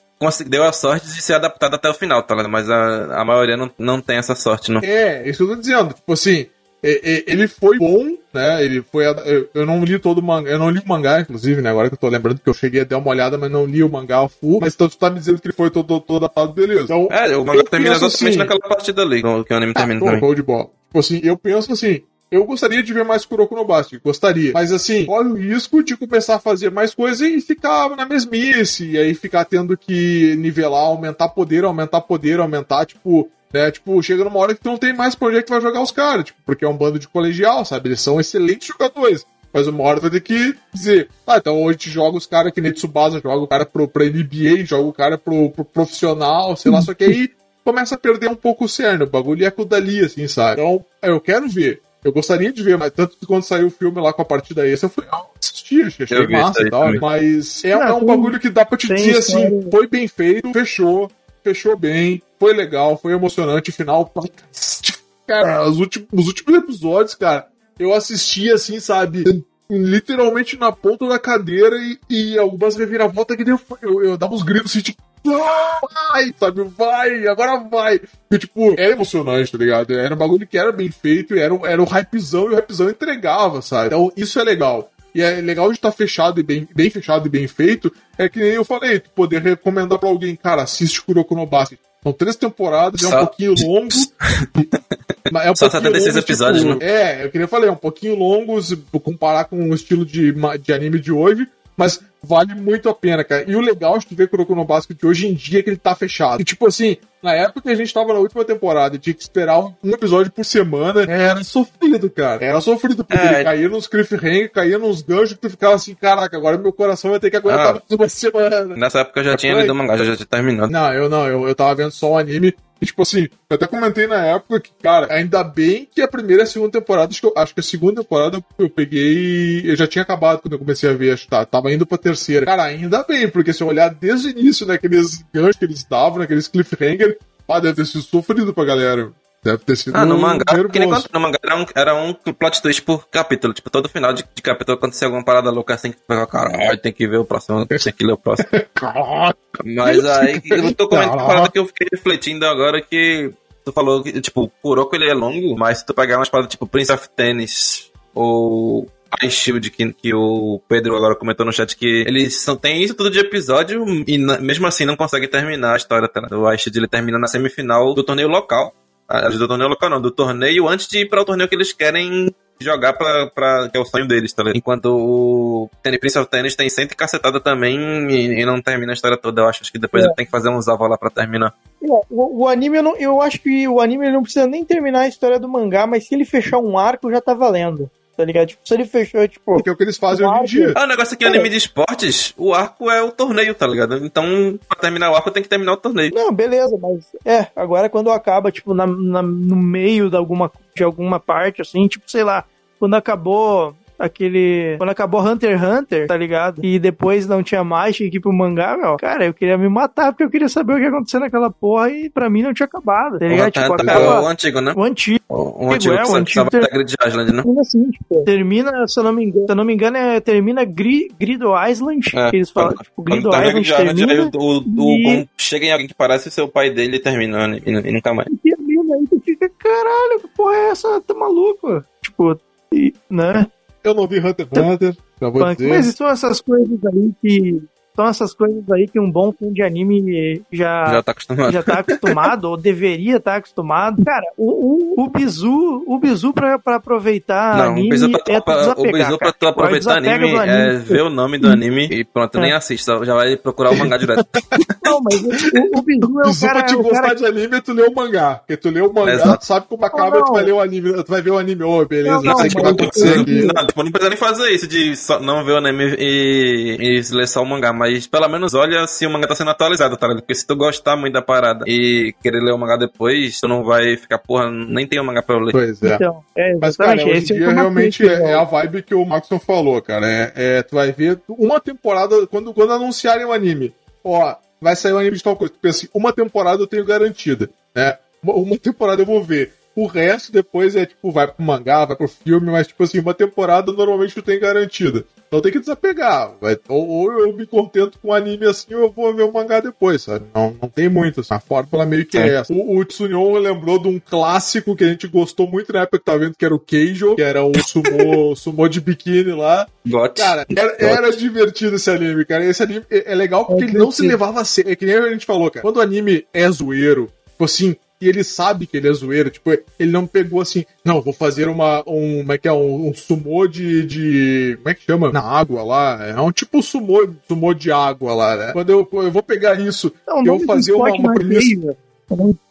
deu a sorte de ser adaptado até o final, tá ligado? Mas a, a maioria não, não tem essa sorte, não. É, isso que eu tô dizendo, tipo assim, ele foi bom, né? Ele foi. Eu não li todo o mangá. Eu não li o mangá, inclusive, né? Agora que eu tô lembrando que eu cheguei a dar uma olhada, mas não li o mangá full. Mas então tu tá me dizendo que ele foi todo, todo adaptado, beleza. Então, é, o mangá termina exatamente assim, naquela partida ali, que o anime termina ah, também. de bola. Tipo assim, eu penso assim, eu gostaria de ver mais Kuroko no gostaria. Mas assim, olha o risco de começar a fazer mais coisas e ficar na mesmice, e aí ficar tendo que nivelar, aumentar poder, aumentar poder, aumentar, tipo, né? Tipo, chega numa hora que tu não tem mais projeto que vai jogar os caras, tipo, porque é um bando de colegial, sabe? Eles são excelentes jogadores. Mas uma hora tu vai ter que dizer, ah, então hoje a gente joga os caras que nem Tsubasa, joga o cara pro, pra NBA, joga o cara pro, pro profissional, sei lá, só que aí começa a perder um pouco o cerne, o bagulho é com o dali, assim, sabe? Então, eu quero ver. Eu gostaria de ver, mas tanto que quando saiu o filme lá com a partida essa, eu fui ah, assistir, achei Eu massa e tal. também. Mas é, Ah, é um bagulho que dá pra te dizer história. assim, foi bem feito, fechou, fechou bem, foi legal, foi emocionante, final. pra cacete. Cara, os últimos, os últimos episódios, cara, eu assisti assim, sabe? Literalmente na ponta da cadeira e, e algumas reviravoltas que eu, eu, eu dava uns gritos assim, tipo, vai, sabe? Vai, agora vai. E, tipo, era emocionante, tá ligado? Era um bagulho que era bem feito, era, era um hypezão e o hypezão entregava, sabe? Então, isso é legal. E é legal de estar fechado e bem, bem fechado e bem feito. É que nem eu falei, poder recomendar pra alguém, cara, assiste Kuroko no Basket. São três temporadas, é um Só- pouquinho longo. é um Só pouquinho 76 longo, episódios, tipo, É, eu queria falar, é um pouquinho longo se comparar com o estilo de, de anime de hoje, mas vale muito a pena, cara. E o legal de tu ver Kuroko no Basket de hoje em dia é que ele tá fechado. E, tipo assim, na época que a gente tava na última temporada e tinha que esperar um episódio por semana, era sofrido, cara. Era sofrido, porque É. ele caía nos cliffhanger, caía nos ganchos que tu ficava assim, caraca, agora meu coração vai ter que aguentar Ah. uma semana. Nessa época eu já tinha Foi. lido o mangá, já, já tinha terminado. Não, eu não, eu, eu tava vendo só o anime. E, tipo assim, eu até comentei na época que, cara, ainda bem que a primeira e a segunda temporada, acho que, eu- acho que a segunda temporada eu peguei. Eu já tinha acabado quando eu comecei a ver, acho que tá, tava indo pra terceira. Cara, ainda bem, porque se eu olhar desde o início, naqueles ganchos que eles davam, naqueles cliffhanger, ah, deve ter sido sofrido pra galera. Deve ter sido. Ah, no mangá, que nem no mangá era um, era um plot twist por capítulo. Tipo, todo final de, de capítulo acontecia alguma parada louca assim que tu pega, caralho, tem que ver o próximo, tem que ler o próximo. Mas aí, eu tô comentando uma parada que eu fiquei refletindo agora que tu falou que, tipo, o Kuroko ele é longo, mas se tu pegar umas paradas tipo Prince of Tennis ou Ice Shield, que, que o Pedro agora comentou no chat, que eles são, tem isso tudo de episódio e na- mesmo assim não consegue terminar a história. Tá? O Ice Shield ele termina na semifinal do torneio local. Ah, Do torneio local não, do torneio antes de ir para o torneio que eles querem jogar pra, pra que é o sonho deles, tá ligado? Enquanto o Tennis Prince of Tennis tem cento e cacetada também e, e não termina a história toda. Eu acho, acho que depois É. ele tem que fazer uns ovos lá pra terminar. É, O, o anime, eu, não, eu acho que o anime não precisa nem terminar a história do mangá, mas se ele fechar um arco, já tá valendo. Tá ligado? Tipo, se ele fechou, tipo. porque é o que eles fazem hoje em dia. Ah, o negócio aqui é anime de esportes, o arco é o torneio, tá ligado? Então, pra terminar o arco, tem que terminar o torneio. Não, beleza, mas. É, agora quando acaba, tipo, na, na- no meio de alguma, de alguma parte, assim, tipo, sei lá, quando acabou aquele. Quando acabou Hunter x Hunter, tá ligado? E depois não tinha mais, tinha que ir pro mangá, meu. Cara, eu queria me matar porque eu queria saber o que ia acontecer naquela porra e pra mim não tinha acabado, tá ligado? O Tipo, Hunter é acaba. o antigo, né? O antigo. O, o antigo é, o antigo ter- Grid Island, né? Termina assim, tipo, termina, se eu não me engano, se eu não me engano, é, termina Gri, Grido Island, É, que eles falam, quando- tipo, Quando Grido termina Island Grid Island, termina, o, o, e- chega em alguém que parece ser o pai dele e termina anime, e, e nunca mais. e termina, aí tu fica, caralho, que porra é essa? Tá maluco? Tipo, e, né? Eu não vi Hunter x Hunter, Punk. dizer. Mas são essas coisas aí que. São essas coisas aí que um bom fã de anime já, Já tá acostumado. já tá acostumado, ou deveria estar acostumado. Cara, o, o, o bizu, o bizu pra, pra aproveitar Não, anime o bizu pra, tu- é tu pra- o bizu pra cara. tu aproveitar anime do é ver o nome do anime e pronto, É. nem assiste, só- já vai procurar o mangá direto. Não, mas o, o, bizu é o Isso cara, pra te é gostar cara de anime é tu ler o mangá. Porque tu lê o mangá, Exato. tu sabe como acaba, Não, tu vai ler o anime, tu vai ver o anime, ô, beleza, Não, não, sei o que vai acontecer aqui. Não, tipo, não precisa nem fazer isso de só não ver o anime e, e ler só o mangá, mas pelo menos olha se o mangá tá sendo atualizado, tá ligado? Porque se tu gostar muito da parada e querer ler o mangá depois, tu não vai ficar, porra, nem tem o mangá pra eu ler. Pois é. Então, é Mas, cara, hoje esse é dia realmente é, é a vibe que o Maxon falou, cara. É, é, tu vai ver uma temporada, quando, quando anunciarem o anime, ó, vai sair o anime de tal coisa. Tu pensa assim, uma temporada eu tenho garantida, né? Uma, uma temporada eu vou ver. O resto depois é tipo, vai pro mangá, vai pro filme, mas tipo assim, uma temporada normalmente tu tem garantida. Então tem que desapegar. Vai, ou, ou eu me contento com o anime assim, ou eu vou ver o mangá depois, sabe? Não, não tem muito, assim. A fórmula meio que é, É. essa. O, o Tsunyon lembrou de um clássico que a gente gostou muito na época que tava vendo, que era o Keijo, que era um sumô, sumô de biquíni lá. Got. Cara, era, era divertido esse anime, cara. Esse anime é, é legal porque É ele não se levava a sério. É que nem a gente falou, cara. Quando o anime é zoeiro, tipo assim, e ele sabe que ele é zoeiro, tipo, ele não pegou assim, não, vou fazer uma, um, como é que é, um, um sumô de, de, como é que chama? Na água lá, é um tipo sumô, sumô de água lá, né? Quando eu, eu vou pegar isso, Não, o eu vou fazer uma, uma é premissa... Keijo.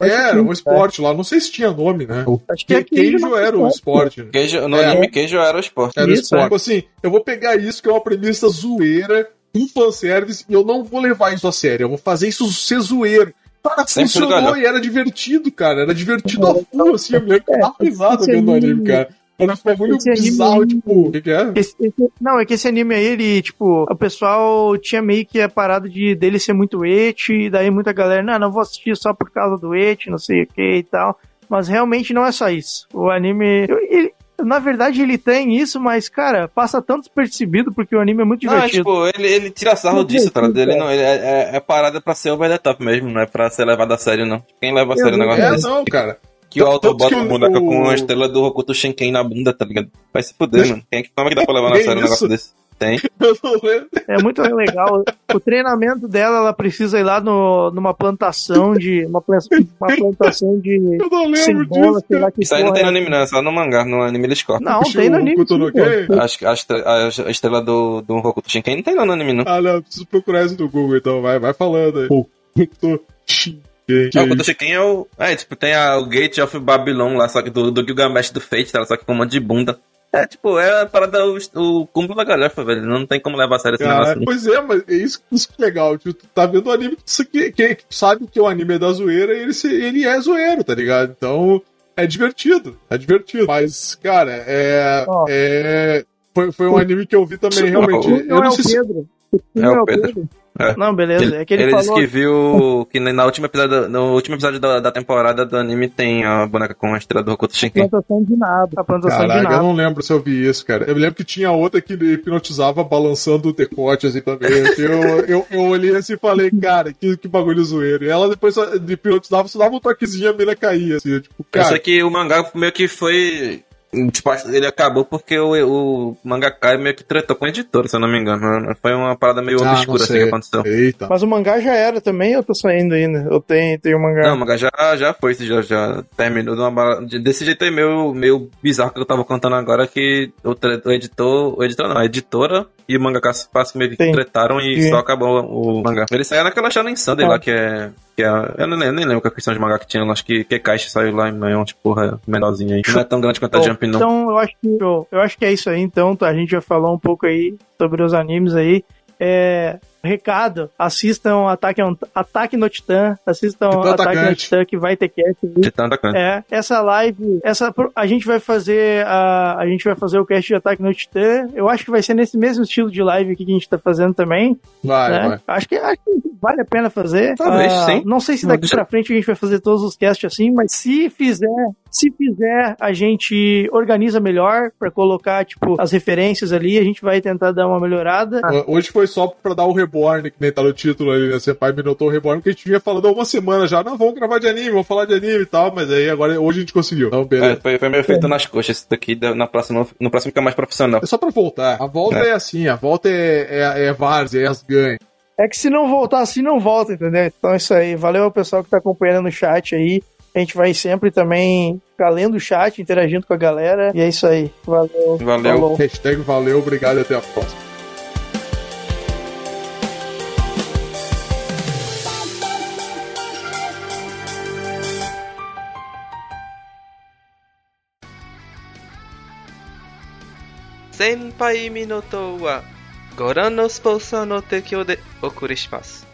É, era um esporte lá. Não sei se tinha nome, né? Acho que é queijo era o esporte. Né? Queijo, no É. anime, queijo era o esporte. Era o Isso, esporte. é. Tipo assim, eu vou pegar isso que é uma premissa zoeira, um fanservice, e eu não vou levar isso a sério. Eu vou fazer isso ser zoeiro. Cara, Sempre funcionou e era divertido, cara. Era divertido a full, assim. Eu É, risado esse vendo o anime, cara. Era esse anime- bizarro, tipo. O que, que é? Esse- esse- não, é que esse anime aí, ele, tipo, o pessoal tinha meio que a parada de dele ser muito eti, e daí muita galera, não, não vou assistir só por causa do eti, não sei o que e tal. Mas realmente não é só isso. O anime. ele- na verdade, ele tem isso, mas, cara, passa tão despercebido porque o anime é muito Não, é, divertido. tipo, ele, ele tira sarro disso, tá? ligado? divertido, Ele não, ele é, é, é parada pra ser over the top mesmo, não é pra ser levado a sério, não. Quem leva a sério um negócio É, desse? não, cara. Que o autor Tanto bota que a o- boneca o- com a estrela do Hokuto Shinken na bunda, tá ligado? Vai se fuder, mano. Quem é que, como é que dá pra levar na sério um negócio desse? Tem. Eu não lembro. É muito legal. O treinamento dela, ela precisa ir lá no, numa plantação de. Uma, uma plantação de Eu não lembro cebola, disso. sei lá que Isso aí não tem no é. anime, não. É só no mangá. No anime eles cortam. Não, tem no anime. No? Acho que a, a- estrela do, do Hokuto Shinken não tem não no anime, não. Ah, não, preciso procurar isso no Google, então. Vai, vai falando aí. Hokuto Shinken. Hokuto Shinken é o... É, tipo, tem a, o Gate of Babylon lá, só que do, do Gilgamesh do Fate, tá? Só que com um monte de bunda. É, tipo, é a parada, o, o cúmulo da galhofa, velho. Não tem como levar a sério esse Cara, negócio. não. pois é, mas é isso, isso que é legal. Tipo, tu tá vendo o anime que, que, que, sabe que o anime é da zoeira e ele, se- ele é zoeiro, tá ligado? Então é divertido. É divertido. Mas, cara, é. Ó. é foi, foi um anime que eu vi também, realmente. Não, Eu é não o sei se. Pedro. É o Pedro. É. Não, beleza. é que ele, ele disse falou. que viu que na última episódio, no último episódio da, da temporada do anime tem a boneca com a estrela do Hokuto Shinken. plantação de nada. A plantação de Caraca, eu nada. não lembro se eu vi isso, cara. Eu me lembro que tinha outra que hipnotizava balançando o decote, assim, também. assim, eu, eu, eu olhei assim e falei, cara, que, que bagulho zoeiro. E ela depois só hipnotizava, só dava um toquezinho e a mina caía, assim, tipo, Eu sei cara. que o mangá meio que foi. Tipo, ele acabou porque o, o mangaka meio que tretou com a editora, se eu não me engano. Foi uma parada meio Ah, obscura assim que aconteceu. Eita. Mas o mangá já era também, eu tô saindo ainda. Eu tenho, tenho o mangá. Não, o mangá já, já foi, já, já terminou de uma desse jeito aí meio, meio bizarro que eu tava contando agora, que o, o editor, o editor não, a editora e o mangaka meio que Sim. tretaram e Sim. só acabou o mangá. Ele saiu naquela Shonen Sunday Ah. lá, que é, que é, eu não nem lembro que a questão de mangá que tinha, acho que, que Caixa saiu lá, é um tipo, porra, menorzinho aí. Não é tão grande quanto a Jump, não. Então, eu acho que eu acho que é isso aí. Então, tá, a gente já falou um pouco aí sobre os animes aí. É, recado, assistam Ataque, Ataque no Titã, assistam Titã Ataque no Atacante. Titã que vai ter cast tanta coisa. É, essa live, essa a gente vai fazer a, a gente vai fazer o cast de Ataque no Titã. Eu acho que vai ser nesse mesmo estilo de live aqui que a gente tá fazendo também. Vai, né? vai. Acho que acho que vale a pena fazer. Talvez, Ah, sim. Não sei se daqui pra frente a gente vai fazer todos os casts assim, mas se fizer, se fizer, a gente organiza melhor pra colocar tipo as referências ali. A gente vai tentar dar uma melhorada. Hoje foi só pra dar o Reborn, que nem tá no título ali, né? Senpai me notou o Reborn, que a gente vinha falando há uma semana já. Não, vamos gravar de anime, vamos falar de anime e tal, mas aí agora hoje a gente conseguiu. Então, É, beleza. foi, foi meio feito nas coxas esse daqui, da- na próxima, no próximo fica mais profissional. É só pra voltar. A volta é, É. assim, a volta é, é, é várzea, é as ganhas. É que se não voltar assim, não volta, entendeu? Então é isso aí. Valeu ao pessoal que tá acompanhando no chat aí. A gente vai sempre também ficar lendo o chat, interagindo com a galera. E é isso aí. Valeu. Valeu. Falou. Hashtag valeu, obrigado e até a próxima. 先輩ミノトはご覧のスポンサーの提供でお送りします。